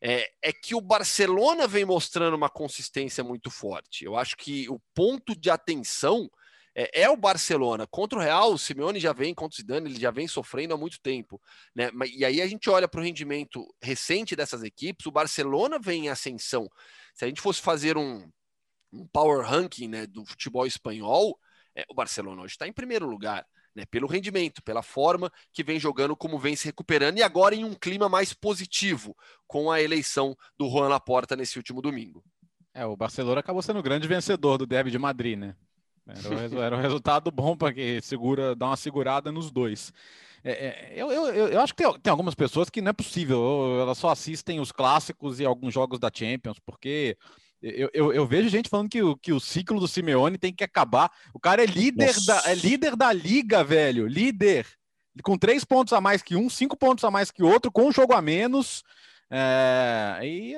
É, é, que o Barcelona vem mostrando uma consistência muito forte. Eu acho que o ponto de atenção é, é, o Barcelona. Contra o Real, o Simeone já vem, contra o Zidane, ele já vem sofrendo há muito tempo. Né? E aí a gente olha para o rendimento recente dessas equipes, o Barcelona vem em ascensão. Se a gente fosse fazer um, um power ranking né, do futebol espanhol, é, o Barcelona hoje está em primeiro lugar. Né, pelo rendimento, pela forma que vem jogando, como vem se recuperando, e agora em um clima mais positivo, com a eleição do Juan Laporta nesse último domingo. É, o Barcelona acabou sendo o grande vencedor do Derby de Madrid, né? Era, era um resultado bom para que segura, dá uma segurada nos dois. É, é, eu, eu, eu, acho que tem, tem, algumas pessoas que não é possível, elas só assistem os clássicos e alguns jogos da Champions, porque eu, eu, eu, vejo gente falando que o, que o ciclo do Simeone tem que acabar. O cara é líder, da, é líder da liga, velho. Líder. Com três pontos a mais que um, cinco pontos a mais que outro, com um jogo a menos. É, e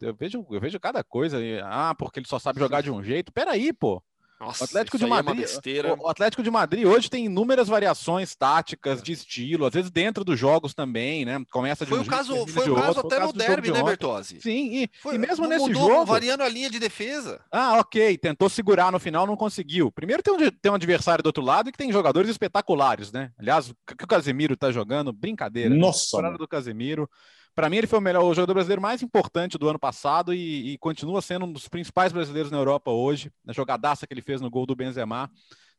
eu vejo, eu vejo cada coisa. Ah, porque ele só sabe jogar de um jeito. Peraí, pô. Nossa, o Atlético de é Madrid, é o Atlético de Madrid hoje tem inúmeras variações táticas de estilo, às vezes dentro dos jogos também, né? Começa de foi um o caso, foi o caso até no derby, né, Bertozzi? Sim, e, foi, e mesmo nesse mudou, jogo, variando a linha de defesa. Ah, ok, tentou segurar no final, não conseguiu. Primeiro tem um, tem um adversário do outro lado e que tem jogadores espetaculares, né? Aliás, o que o Casemiro tá jogando, brincadeira. Né? Nossa, né? do Casemiro. Para mim, ele foi o melhor, o jogador brasileiro mais importante do ano passado e, e, continua sendo um dos principais brasileiros na Europa hoje. Na jogadaça que ele fez no gol do Benzema,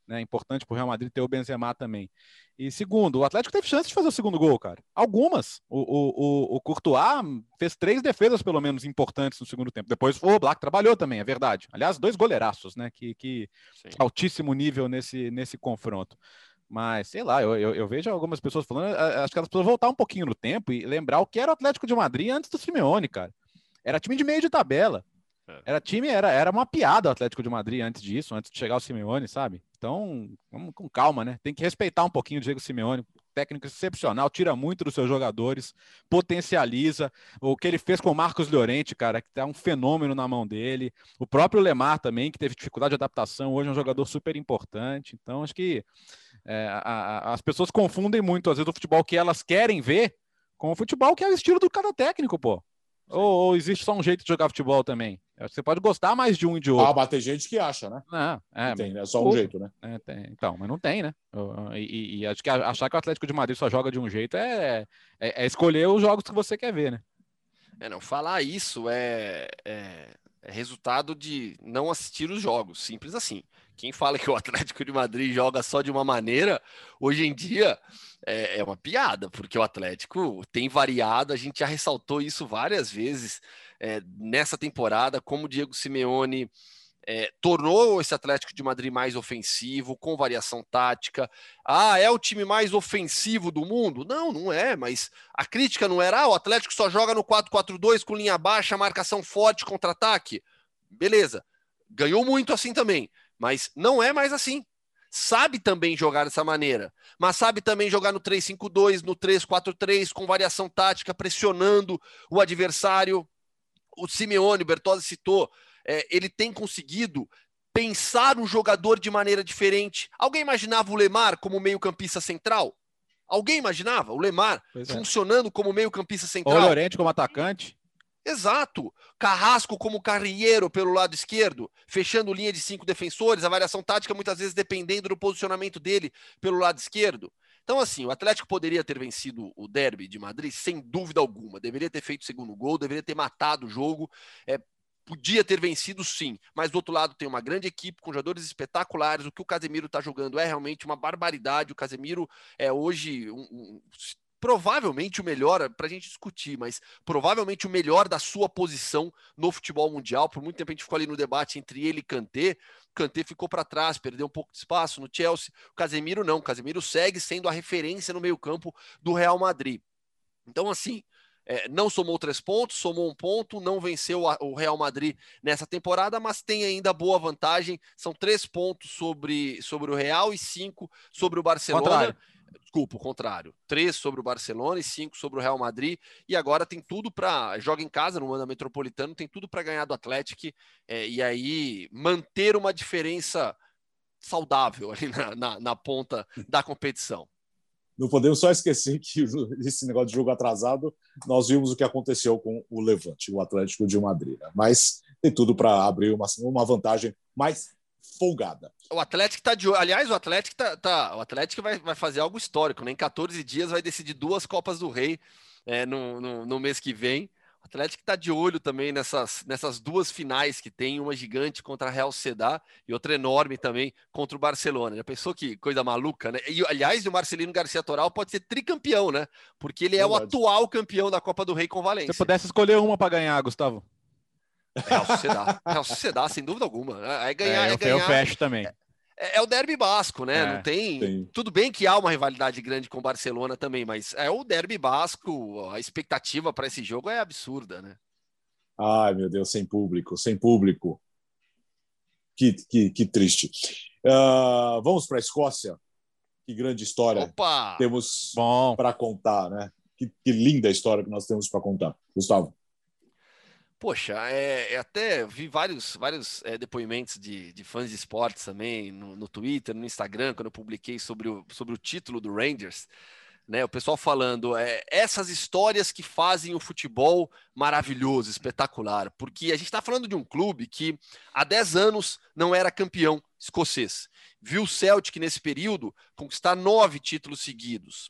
né? Importante para o Real Madrid ter o Benzema também. E segundo, o Atlético teve chance de fazer o segundo gol, cara. Algumas. O, o, o, o Courtois fez três defesas, pelo menos, importantes no segundo tempo. Depois o Black trabalhou também, é verdade. Aliás, dois goleiraços, né? Que, que altíssimo nível nesse, nesse confronto. Mas, sei lá, eu, eu, eu, vejo algumas pessoas falando, acho que elas precisam voltar um pouquinho no tempo e lembrar o que era o Atlético de Madrid antes do Simeone, cara. Era time de meio de tabela. É. Era time, era, era uma piada o Atlético de Madrid antes disso, antes de chegar o Simeone, sabe? Então, vamos com calma, né? Tem que respeitar um pouquinho o Diego Simeone. Técnico excepcional, tira muito dos seus jogadores, potencializa. O que ele fez com o Marcos Llorente, cara, que tá um fenômeno na mão dele. O próprio Lemar também, que teve dificuldade de adaptação, hoje é um jogador super importante. Então, acho que é, a, a, as pessoas confundem muito, às vezes, o futebol que elas querem ver com o futebol que é o estilo do cada técnico, pô. Ou, ou, existe só um jeito de jogar futebol também? Você pode gostar mais de um e de outro. Ah, mas tem gente que acha, né? Não, é, tem, é só um jeito, né? É, tem, então, mas não tem, né? E, e, e, acho que achar que o Atlético de Madrid só joga de um jeito é, é, é escolher os jogos que você quer ver, né? É, não, falar isso é, é, é resultado de não assistir os jogos, simples assim. Quem fala que o Atlético de Madrid joga só de uma maneira, hoje em dia é, é, uma piada, porque o Atlético tem variado, a gente já ressaltou isso várias vezes é, nessa temporada, como o Diego Simeone é, tornou esse Atlético de Madrid mais ofensivo, com variação tática. Ah, é o time mais ofensivo do mundo? Não, não é, mas a crítica não era: ah, o Atlético só joga no 4-4-2 com linha baixa, marcação forte, contra-ataque beleza. Ganhou muito assim também, mas não é mais assim. Sabe também jogar dessa maneira, mas sabe também jogar no 3-5-2, no 3-4-3, com variação tática, pressionando o adversário. O Simeone, o Bertozzi citou, é, ele tem conseguido pensar o jogador de maneira diferente. Alguém imaginava o Lemar como meio-campista central? Alguém imaginava o Lemar é. funcionando como meio-campista central? O Lorente como atacante? Exato. Carrasco como carrieiro pelo lado esquerdo, fechando linha de cinco defensores, a variação tática muitas vezes dependendo do posicionamento dele pelo lado esquerdo. Então, assim, o Atlético poderia ter vencido o derby de Madrid, sem dúvida alguma. Deveria ter feito o segundo gol, deveria ter matado o jogo. É, podia ter vencido sim, mas do outro lado tem uma grande equipe com jogadores espetaculares. O que o Casemiro está jogando é realmente uma barbaridade. O Casemiro é hoje um, um, provavelmente o melhor, para a gente discutir, mas provavelmente o melhor da sua posição no futebol mundial. Por muito tempo a gente ficou ali no debate entre ele e Kanté. Kanté ficou para trás, perdeu um pouco de espaço no Chelsea. O Casemiro não, o Casemiro segue sendo a referência no meio-campo do Real Madrid. Então, assim, é, não somou três pontos, somou um ponto, não venceu a, o Real Madrid nessa temporada, mas tem ainda boa vantagem. São três pontos sobre, sobre o Real e cinco sobre o Barcelona. Contrário. Desculpa, o contrário. Três sobre o Barcelona e cinco sobre o Real Madrid. E agora tem tudo para. Joga em casa, no Manda Metropolitano, tem tudo para ganhar do Atlético é, e aí manter uma diferença saudável ali na, na, na ponta da competição não podemos só esquecer que esse negócio de jogo atrasado, nós vimos o que aconteceu com o Levante, o Atlético de Madrid. Né? Mas tem tudo para abrir uma, uma vantagem mais folgada. O Atlético está de Aliás, o Atlético tá, tá, o Atlético vai, vai fazer algo histórico, né? Em 14 dias vai decidir duas Copas do Rei é, no, no, no mês que vem. O Atlético está de olho também nessas, nessas duas finais que tem, uma gigante contra a Real Sedá e outra enorme também contra o Barcelona. Já pensou que coisa maluca, né? E, aliás, o Marcelino Garcia Toral pode ser tricampeão, né? Porque ele é Verdade. o atual campeão da Copa do Rei com Valência. Se pudesse escolher uma para ganhar, Gustavo. Real Sociedade. Real Sociedade, sem dúvida alguma. É, é ganhar, é, é ganhar. Eu fecho também. É, é, é, o derby basco, né? É, não tem... tem. Tudo bem que há uma rivalidade grande com o Barcelona também, mas é o derby basco. A expectativa para esse jogo é absurda, né? Ai, meu Deus, sem público, sem público. Que, que, que triste. Uh, vamos para a Escócia. Que grande história Opa! temos para contar, né? Que, que linda história que nós temos para contar. Gustavo. Poxa, é, é, até vi vários, vários é, depoimentos de, de, fãs de esportes também no, no, Twitter, no Instagram, quando eu publiquei sobre o, sobre o título do Rangers. Né, o pessoal falando é, essas histórias que fazem o futebol maravilhoso, espetacular, porque a gente está falando de um clube que há 10 anos não era campeão escocês. Viu o Celtic nesse período conquistar nove títulos seguidos.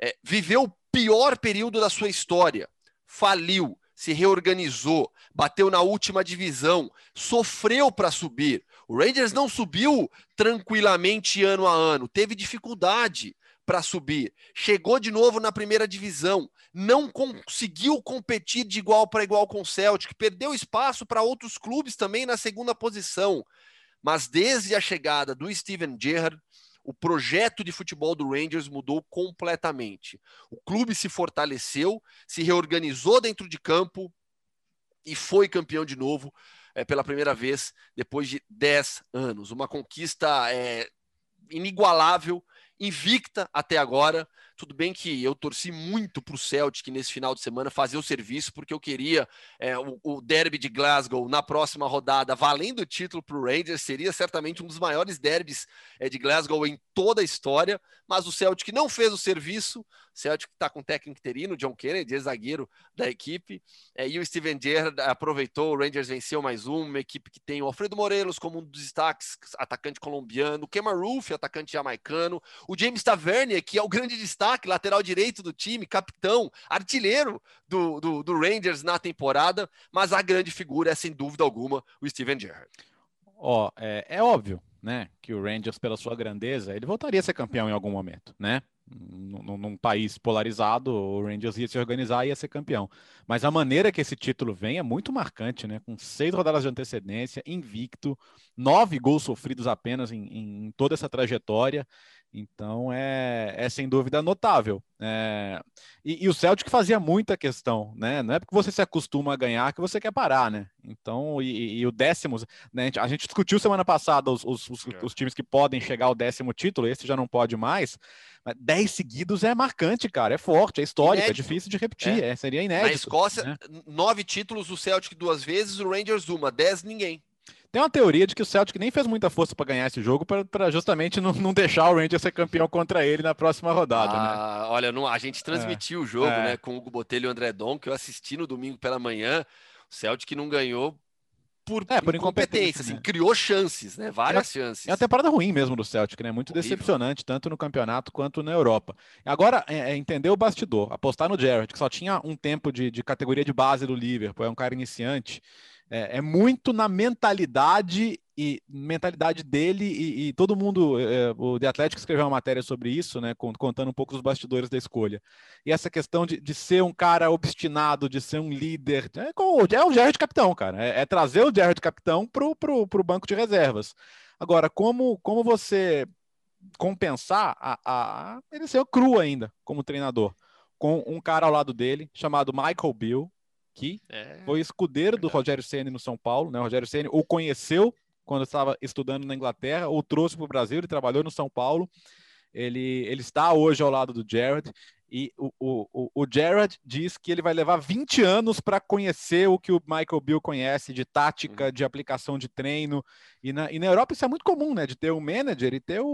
É, viveu o pior período da sua história, faliu, se reorganizou, bateu na última divisão, sofreu para subir. O Rangers não subiu tranquilamente ano a ano, teve dificuldade para subir. Chegou de novo na primeira divisão, não conseguiu competir de igual para igual com o Celtic, perdeu espaço para outros clubes também na segunda posição. Mas desde a chegada do Steven Gerrard, o projeto de futebol do Rangers mudou completamente. O clube se fortaleceu, se reorganizou dentro de campo e foi campeão de novo é, pela primeira vez depois de 10 anos. Uma conquista é, inigualável, invicta até agora. Tudo bem que eu torci muito para o Celtic nesse final de semana fazer o serviço, porque eu queria é, o, o, derby de Glasgow na próxima rodada, valendo o título para o Rangers, seria certamente um dos maiores derbys é, de Glasgow em toda a história, mas o Celtic não fez o serviço, o Celtic está com o técnico interino, John Kennedy, zagueiro da equipe, é, e o Steven Gerrard aproveitou, o Rangers venceu mais um, uma equipe que tem o Alfredo Morelos como um dos destaques, atacante colombiano, o Kemar Roof, atacante jamaicano, o James Tavernier, que é o grande destaque, lateral direito do time, capitão, artilheiro do, do, do Rangers na temporada, mas a grande figura é, sem dúvida alguma, o Steven Gerrard. Ó, é, é óbvio, né, que o Rangers, pela sua grandeza, ele voltaria a ser campeão em algum momento, né? num, num, país polarizado, o Rangers ia se organizar e ia ser campeão. Mas a maneira que esse título vem é muito marcante, né? Com seis rodadas de antecedência, invicto, nove gols sofridos apenas em, em toda essa trajetória. Então é, é sem dúvida notável. É, e, e, o Celtic fazia muita questão, né? Não é porque você se acostuma a ganhar que você quer parar, né? Então, e, e o décimo, né? A gente discutiu semana passada os, os, os, é. os, times que podem chegar ao décimo título, esse já não pode mais. Mas dez seguidos é marcante, cara, é forte, é histórico, é inédito. é difícil de repetir, é. é. seria inédito. Na Escócia, né? nove títulos, o Celtic duas vezes, o Rangers uma, dez ninguém. Tem uma teoria de que o Celtic nem fez muita força para ganhar esse jogo para justamente não, não, deixar o Rangers ser campeão contra ele na próxima rodada, né? ah, né? Olha, não, a gente transmitiu é, o jogo, é. né, com o Hugo Botelho e o André Dom, que eu assisti no domingo pela manhã. O Celtic não ganhou por, é, por incompetência, assim, né? criou chances, né? Várias é, chances. É uma temporada ruim mesmo do Celtic, né? Muito Horrível. decepcionante, tanto no campeonato quanto na Europa. Agora, é, é, entender o bastidor, apostar no Jared, que só tinha um tempo de, de categoria de base do Liverpool, é um cara iniciante. É, é, muito na mentalidade e mentalidade dele e, e todo mundo, é, o The Atlético escreveu uma matéria sobre isso, né, contando um pouco dos bastidores da escolha. E essa questão de, de ser um cara obstinado, de ser um líder, é, é o Jared Capitão, cara, é, é trazer o Jared Capitão pro, pro, pro banco de reservas. Agora, como, como você compensar a, a, ele ser cru ainda como treinador, com um cara ao lado dele chamado Michael Bill, que é, foi escudeiro verdade. do Rogério Ceni no São Paulo, né? O Rogério Ceni o conheceu quando estava estudando na Inglaterra, ou trouxe para o Brasil, ele trabalhou no São Paulo. Ele, ele está hoje ao lado do Jared. E o, o, o Jared diz que ele vai levar 20 anos para conhecer o que o Michael Bill conhece de tática, de aplicação de treino. E na, e na Europa isso é muito comum, né? De ter o manager e ter o,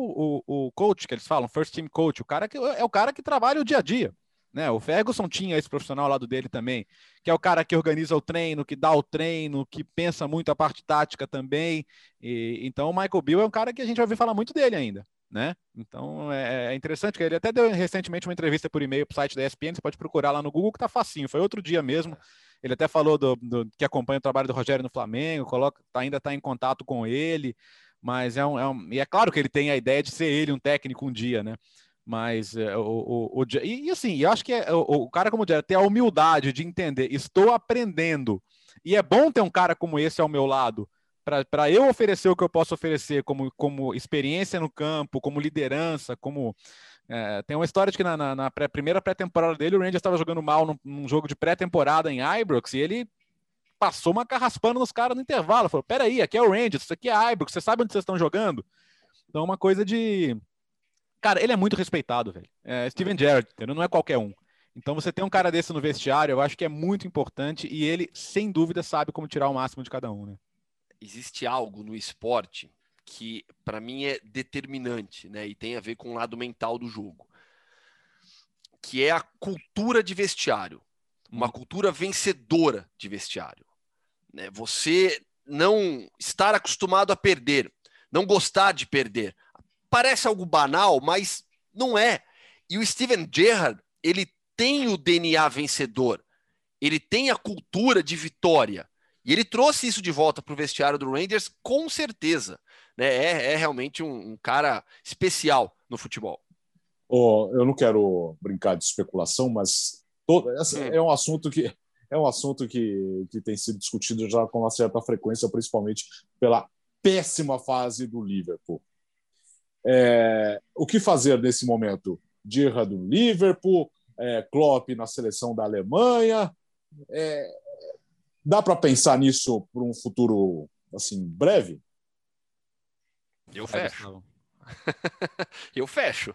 o, o coach, que eles falam, first team coach, o cara que é o cara que trabalha o dia a dia. Né? O Ferguson tinha esse profissional ao lado dele também, que é o cara que organiza o treino, que dá o treino, que pensa muito a parte tática também. E, então o Michael Bill é um cara que a gente vai ouvir falar muito dele ainda. Né? Então é, é interessante que ele até deu recentemente uma entrevista por e-mail para o site da ESPN, você pode procurar lá no Google que tá facinho, foi outro dia mesmo. Ele até falou do, do que acompanha o trabalho do Rogério no Flamengo, coloca, tá, ainda está em contato com ele, mas é um, é um, e é claro que ele tem a ideia de ser ele um técnico um dia, né? Mas é, o, o, o, e, e, assim, eu acho que é, o, o, cara como o Jared ter a humildade de entender, estou aprendendo, e é bom ter um cara como esse ao meu lado, para eu oferecer o que eu posso oferecer como, como experiência no campo, como liderança, como. É, tem uma história de que na, na, na pré, primeira pré-temporada dele, o Rangers estava jogando mal num, num jogo de pré-temporada em Ibrox, e ele passou uma carraspana nos caras no intervalo. Falou: peraí, aqui é o Rangers, isso aqui é Ibrox, você sabe onde vocês estão jogando? Então, uma coisa de Cara, ele é muito respeitado, velho. É Steven Gerrard, entendeu? Não é qualquer um. Então você tem um cara desse no vestiário, eu acho que é muito importante e ele, sem dúvida, sabe como tirar o máximo de cada um, né? Existe algo no esporte que, para mim, é determinante, né? E tem a ver com o lado mental do jogo. Que é a cultura de vestiário. Uma hum. cultura vencedora de vestiário. Né? Você não estar acostumado a perder, não gostar de perder, parece algo banal, mas não é. E o Steven Gerrard, ele tem o DNA vencedor, ele tem a cultura de vitória. E ele trouxe isso de volta para o vestiário do Rangers, com certeza. Né? É, é realmente um, um, cara especial no futebol. Oh, eu não quero brincar de especulação, mas todo, hum. é um assunto que é um assunto que, que tem sido discutido já com uma certa frequência, principalmente pela péssima fase do Liverpool. É, o que fazer nesse momento? Dirra do Liverpool, é, Klopp na seleção da Alemanha. É, dá para pensar nisso para um futuro assim breve? Eu fecho. eu fecho.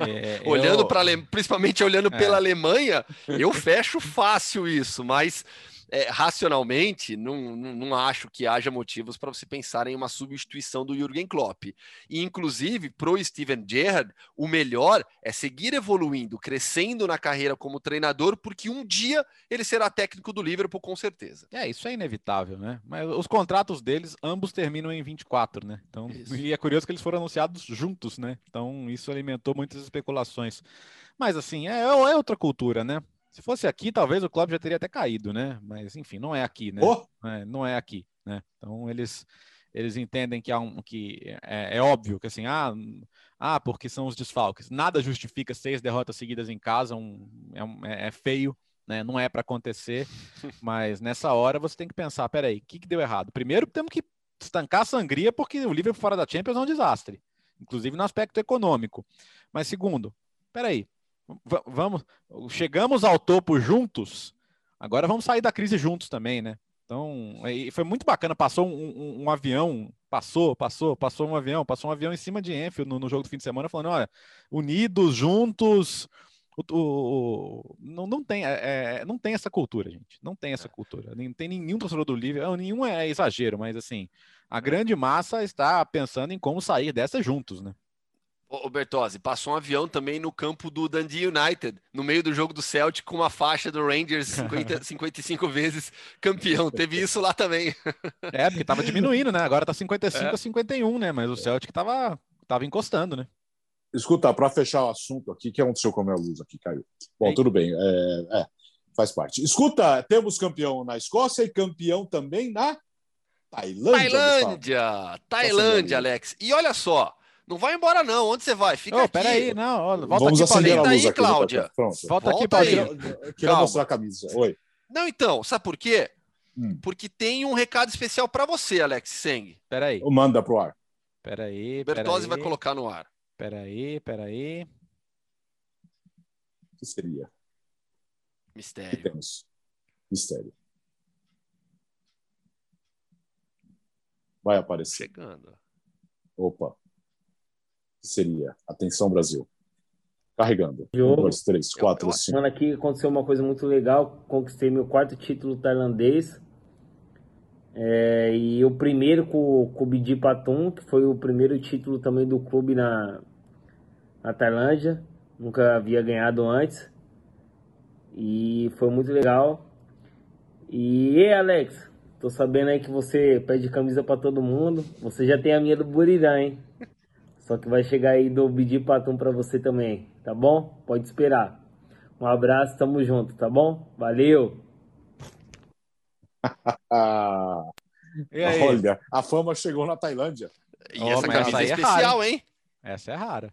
É, olhando eu... para principalmente olhando é. pela Alemanha, eu fecho fácil isso, mas é, racionalmente, não, não, não, acho que haja motivos para você pensar em uma substituição do Jürgen Klopp. E, inclusive, para o Steven Gerrard, o melhor é seguir evoluindo, crescendo na carreira como treinador, porque um dia ele será técnico do Liverpool, com certeza. É, isso é inevitável, né? Mas os contratos deles, ambos terminam em 24, né? Então, e é curioso que eles foram anunciados juntos, né? Então, isso alimentou muitas especulações. Mas, assim, é, é outra cultura, né? Se fosse aqui, talvez o clube já teria até caído, né? Mas enfim, não é aqui, né? Oh! É, não é aqui, né? Então eles eles entendem que, há um, que é, é óbvio que assim, ah, ah, porque são os desfalques. Nada justifica seis derrotas seguidas em casa, um, é, um, é, é feio, né? Não é para acontecer, mas nessa hora você tem que pensar, peraí, o que, que deu errado? Primeiro temos que estancar a sangria, porque o Liverpool fora da Champions é um desastre, inclusive no aspecto econômico. Mas segundo, peraí, vamos, chegamos ao topo juntos, agora vamos sair da crise juntos também, né? Então, foi muito bacana. Passou um, um, um, avião, passou, passou, passou um avião, passou um avião em cima de Enfield no, no jogo do fim de semana, falando: olha, unidos, juntos. O, o, não, não, tem, é, é, não tem essa cultura, gente. Não tem essa cultura. Não tem nenhum torcedor do Liverpool. Nenhum é exagero, mas assim, a grande massa está pensando em como sair dessa juntos, né? Ô, Bertozzi, passou um avião também no campo do Dundee United, no meio do jogo do Celtic, com uma faixa do Rangers 50, 55 vezes campeão. Teve isso lá também. É, porque tava diminuindo, né? Agora tá 55 é. a 51, né? Mas o Celtic tava, tava encostando, né? Escuta, para fechar o assunto aqui, que aconteceu com a minha luz aqui, caiu. Bom, Ei. tudo bem. É, é, faz parte. Escuta, temos campeão na Escócia e campeão também na Tailândia. Tailândia, Tailândia, Alex. E olha só, não vai embora, não. Onde você vai? Fica oh, aqui. Peraí, não. Volta Vamos aqui acender a luz aí, aqui, Cláudia. Pronto. Volta, Volta aqui, Paulinho. Eu queria mostrar a camisa. Oi. Não, então, sabe por quê? Hum. Porque tem um recado especial para você, Alex Seng. Peraí. Manda pro ar. Peraí, Bertozzi vai colocar no ar. Peraí, peraí. O que seria? Mistério. que temos? Mistério. Vai aparecer. Chegando. Opa que seria Atenção Brasil. Carregando. Jogo. Um, dois, três, quatro, eu, cinco. Mano, aqui aconteceu uma coisa muito legal. Conquistei meu quarto título tailandês. É, e o primeiro com, com o Bidi Patum, que foi o primeiro título também do clube na, na Tailândia. Nunca havia ganhado antes. E foi muito legal. E, e Alex, tô sabendo aí que você pede camisa para todo mundo. Você já tem a minha do Burirã, hein? Só que vai chegar aí do Bidi Patum para você também, tá bom? Pode esperar. Um abraço, tamo junto, tá bom? Valeu! Olha, a fama chegou na Tailândia. E essa camisa é especial, é hein? Essa é rara.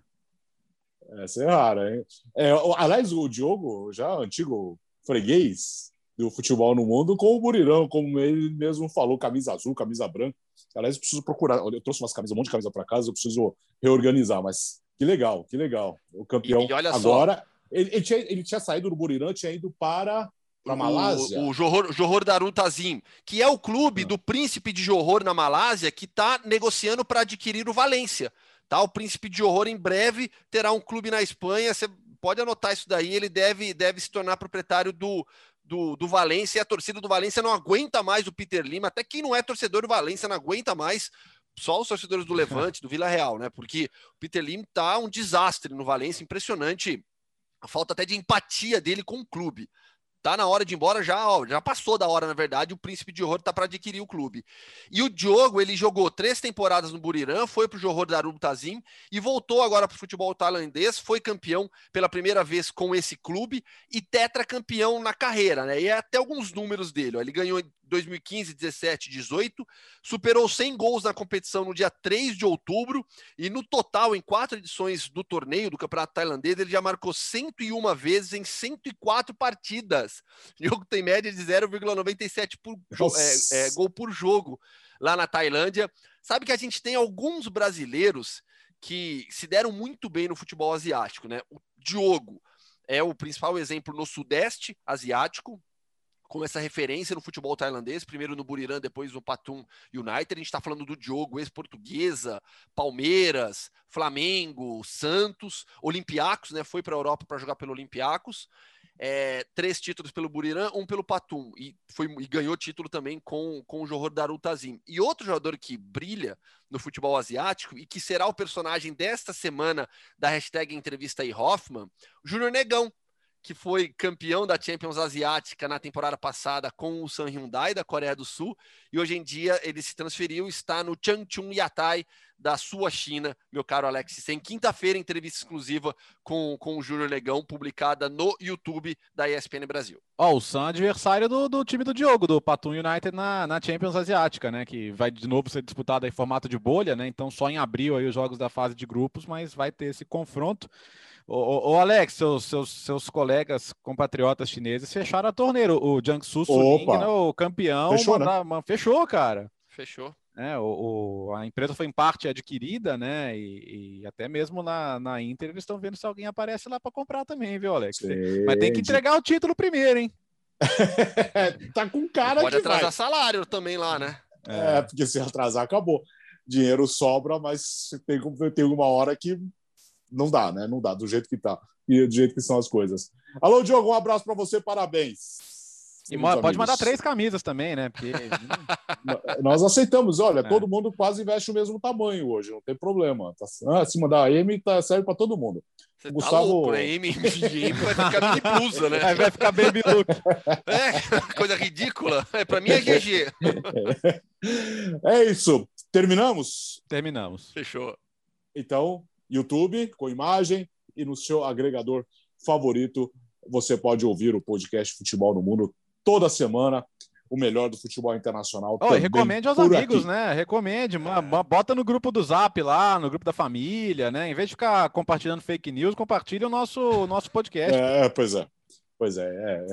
Essa é rara, hein? É, aliás, o Diogo, já antigo freguês do futebol no mundo, com o Burirão, como ele mesmo falou, camisa azul, camisa branca. Aliás, eu preciso procurar. Eu trouxe umas camisas, um monte de camisa para casa, eu preciso reorganizar, mas que legal, que legal. O campeão e, e agora. Só, ele, ele, tinha, ele tinha saído do Burirã, tinha ido para para Malásia. O, o Johor, Johor Darul Tazim, que é o clube ah. do príncipe de Johor na Malásia, que está negociando para adquirir o Valência. Tá? O príncipe de Johor em breve terá um clube na Espanha. Você pode anotar isso daí. Ele deve, deve se tornar proprietário do, do, do Valência e a torcida do Valência não aguenta mais o Peter Lima. Até quem não é torcedor do Valência não aguenta mais só os torcedores do Levante, do Vila Real, né? Porque o Peter Lim tá um desastre no Valência, impressionante. A falta até de empatia dele com o clube tá na hora de ir embora já, ó, já passou da hora, na verdade, o Príncipe de Horror tá para adquirir o clube. E o Diogo, ele jogou três temporadas no Burirã, foi pro Johor Darul Tazim e voltou agora pro futebol tailandês, foi campeão pela primeira vez com esse clube e tetracampeão na carreira, né? E até alguns números dele, ó, ele ganhou 2015, 17, 18, superou 100 gols na competição no dia 3 de outubro e no total, em quatro edições do torneio do Campeonato Tailandês, ele já marcou 101 vezes em 104 partidas. O jogo tem média de 0,97 por é, é, gol por jogo lá na Tailândia. Sabe que a gente tem alguns brasileiros que se deram muito bem no futebol asiático, né? O Diogo é o principal exemplo no Sudeste Asiático, com essa referência no futebol tailandês, primeiro no Buriram, depois no Patum United. A gente está falando do Diogo, ex-portuguesa, Palmeiras, Flamengo, Santos, Olympiacos, né? Foi para a Europa para jogar pelo Olympiacos. É, três títulos pelo Buriram, um pelo Patum, e, foi, e ganhou título também com, com o Johor Darul Tazim. E outro jogador que brilha no futebol asiático e que será o personagem desta semana da hashtag Entrevista aí Hoffman, Júnior Negão, que foi campeão da Champions Asiática na temporada passada com o San Hyundai da Coreia do Sul e hoje em dia ele se transferiu, está no Changchun Yatai da sua China, meu caro Alex Sem. Quinta-feira, entrevista exclusiva com, com o Júnior Negão, publicada no YouTube da ESPN Brasil. Ó, oh, o Sam é adversário do, do time do Diogo, do Patum United na, na Champions Asiática, né? Que vai de novo ser disputado em formato de bolha, né? Então só em abril aí os jogos da fase de grupos, mas vai ter esse confronto. Ô, ô, Alex, seus, seus, seus colegas compatriotas chineses fecharam a torneira. O Jiangsu Suning, né, o campeão, fechou, né? fechou, cara. Fechou. É, o, o, a empresa foi em parte adquirida, né? E, e até mesmo na, na Inter eles estão vendo se alguém aparece lá para comprar também, viu, Alex? Sim. Mas tem que entregar o título primeiro, hein? tá com cara Pode que atrasar vai. salário também lá, né? É, porque se atrasar, acabou. Dinheiro sobra, mas tem, tem uma hora que não dá, né? Não dá, do jeito que tá. E do jeito que são as coisas. Alô, Diogo, um abraço para você, parabéns. E pode amigos. mandar três camisas também, né? Porque... Nós aceitamos, olha, é. todo mundo quase veste o mesmo tamanho hoje, não tem problema. Tá, ah, se mandar a M, tá, serve para todo mundo. Você Gustavo... tá louco, né? M, M vai ficar mini blusa, né? Aí vai ficar baby look. É, coisa ridícula. É, para mim é GG. É isso. Terminamos? Terminamos. Fechou. Então, YouTube com imagem e no seu agregador favorito você pode ouvir o podcast Futebol no Mundo toda semana. O melhor do futebol internacional. Oh, recomende aos amigos, aqui. né? Recomende. Uma, bota no grupo do Zap lá, no grupo da família, né? Em vez de ficar compartilhando fake news, compartilhe o nosso, nosso podcast. É, pois é. Pois é, é,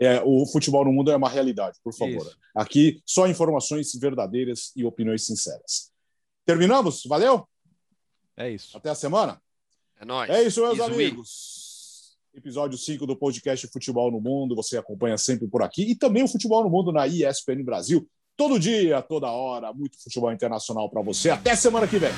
é, é, o futebol no mundo é uma realidade, por favor. Isso. Aqui só informações verdadeiras e opiniões sinceras. Terminamos? Valeu? É isso. Até a semana. É nóis. É isso, meus amigos. Episódio 5 do podcast Futebol no Mundo. Você acompanha sempre por aqui. E também o Futebol no Mundo na ESPN Brasil. Todo dia, toda hora. Muito futebol internacional para você. Até semana que vem.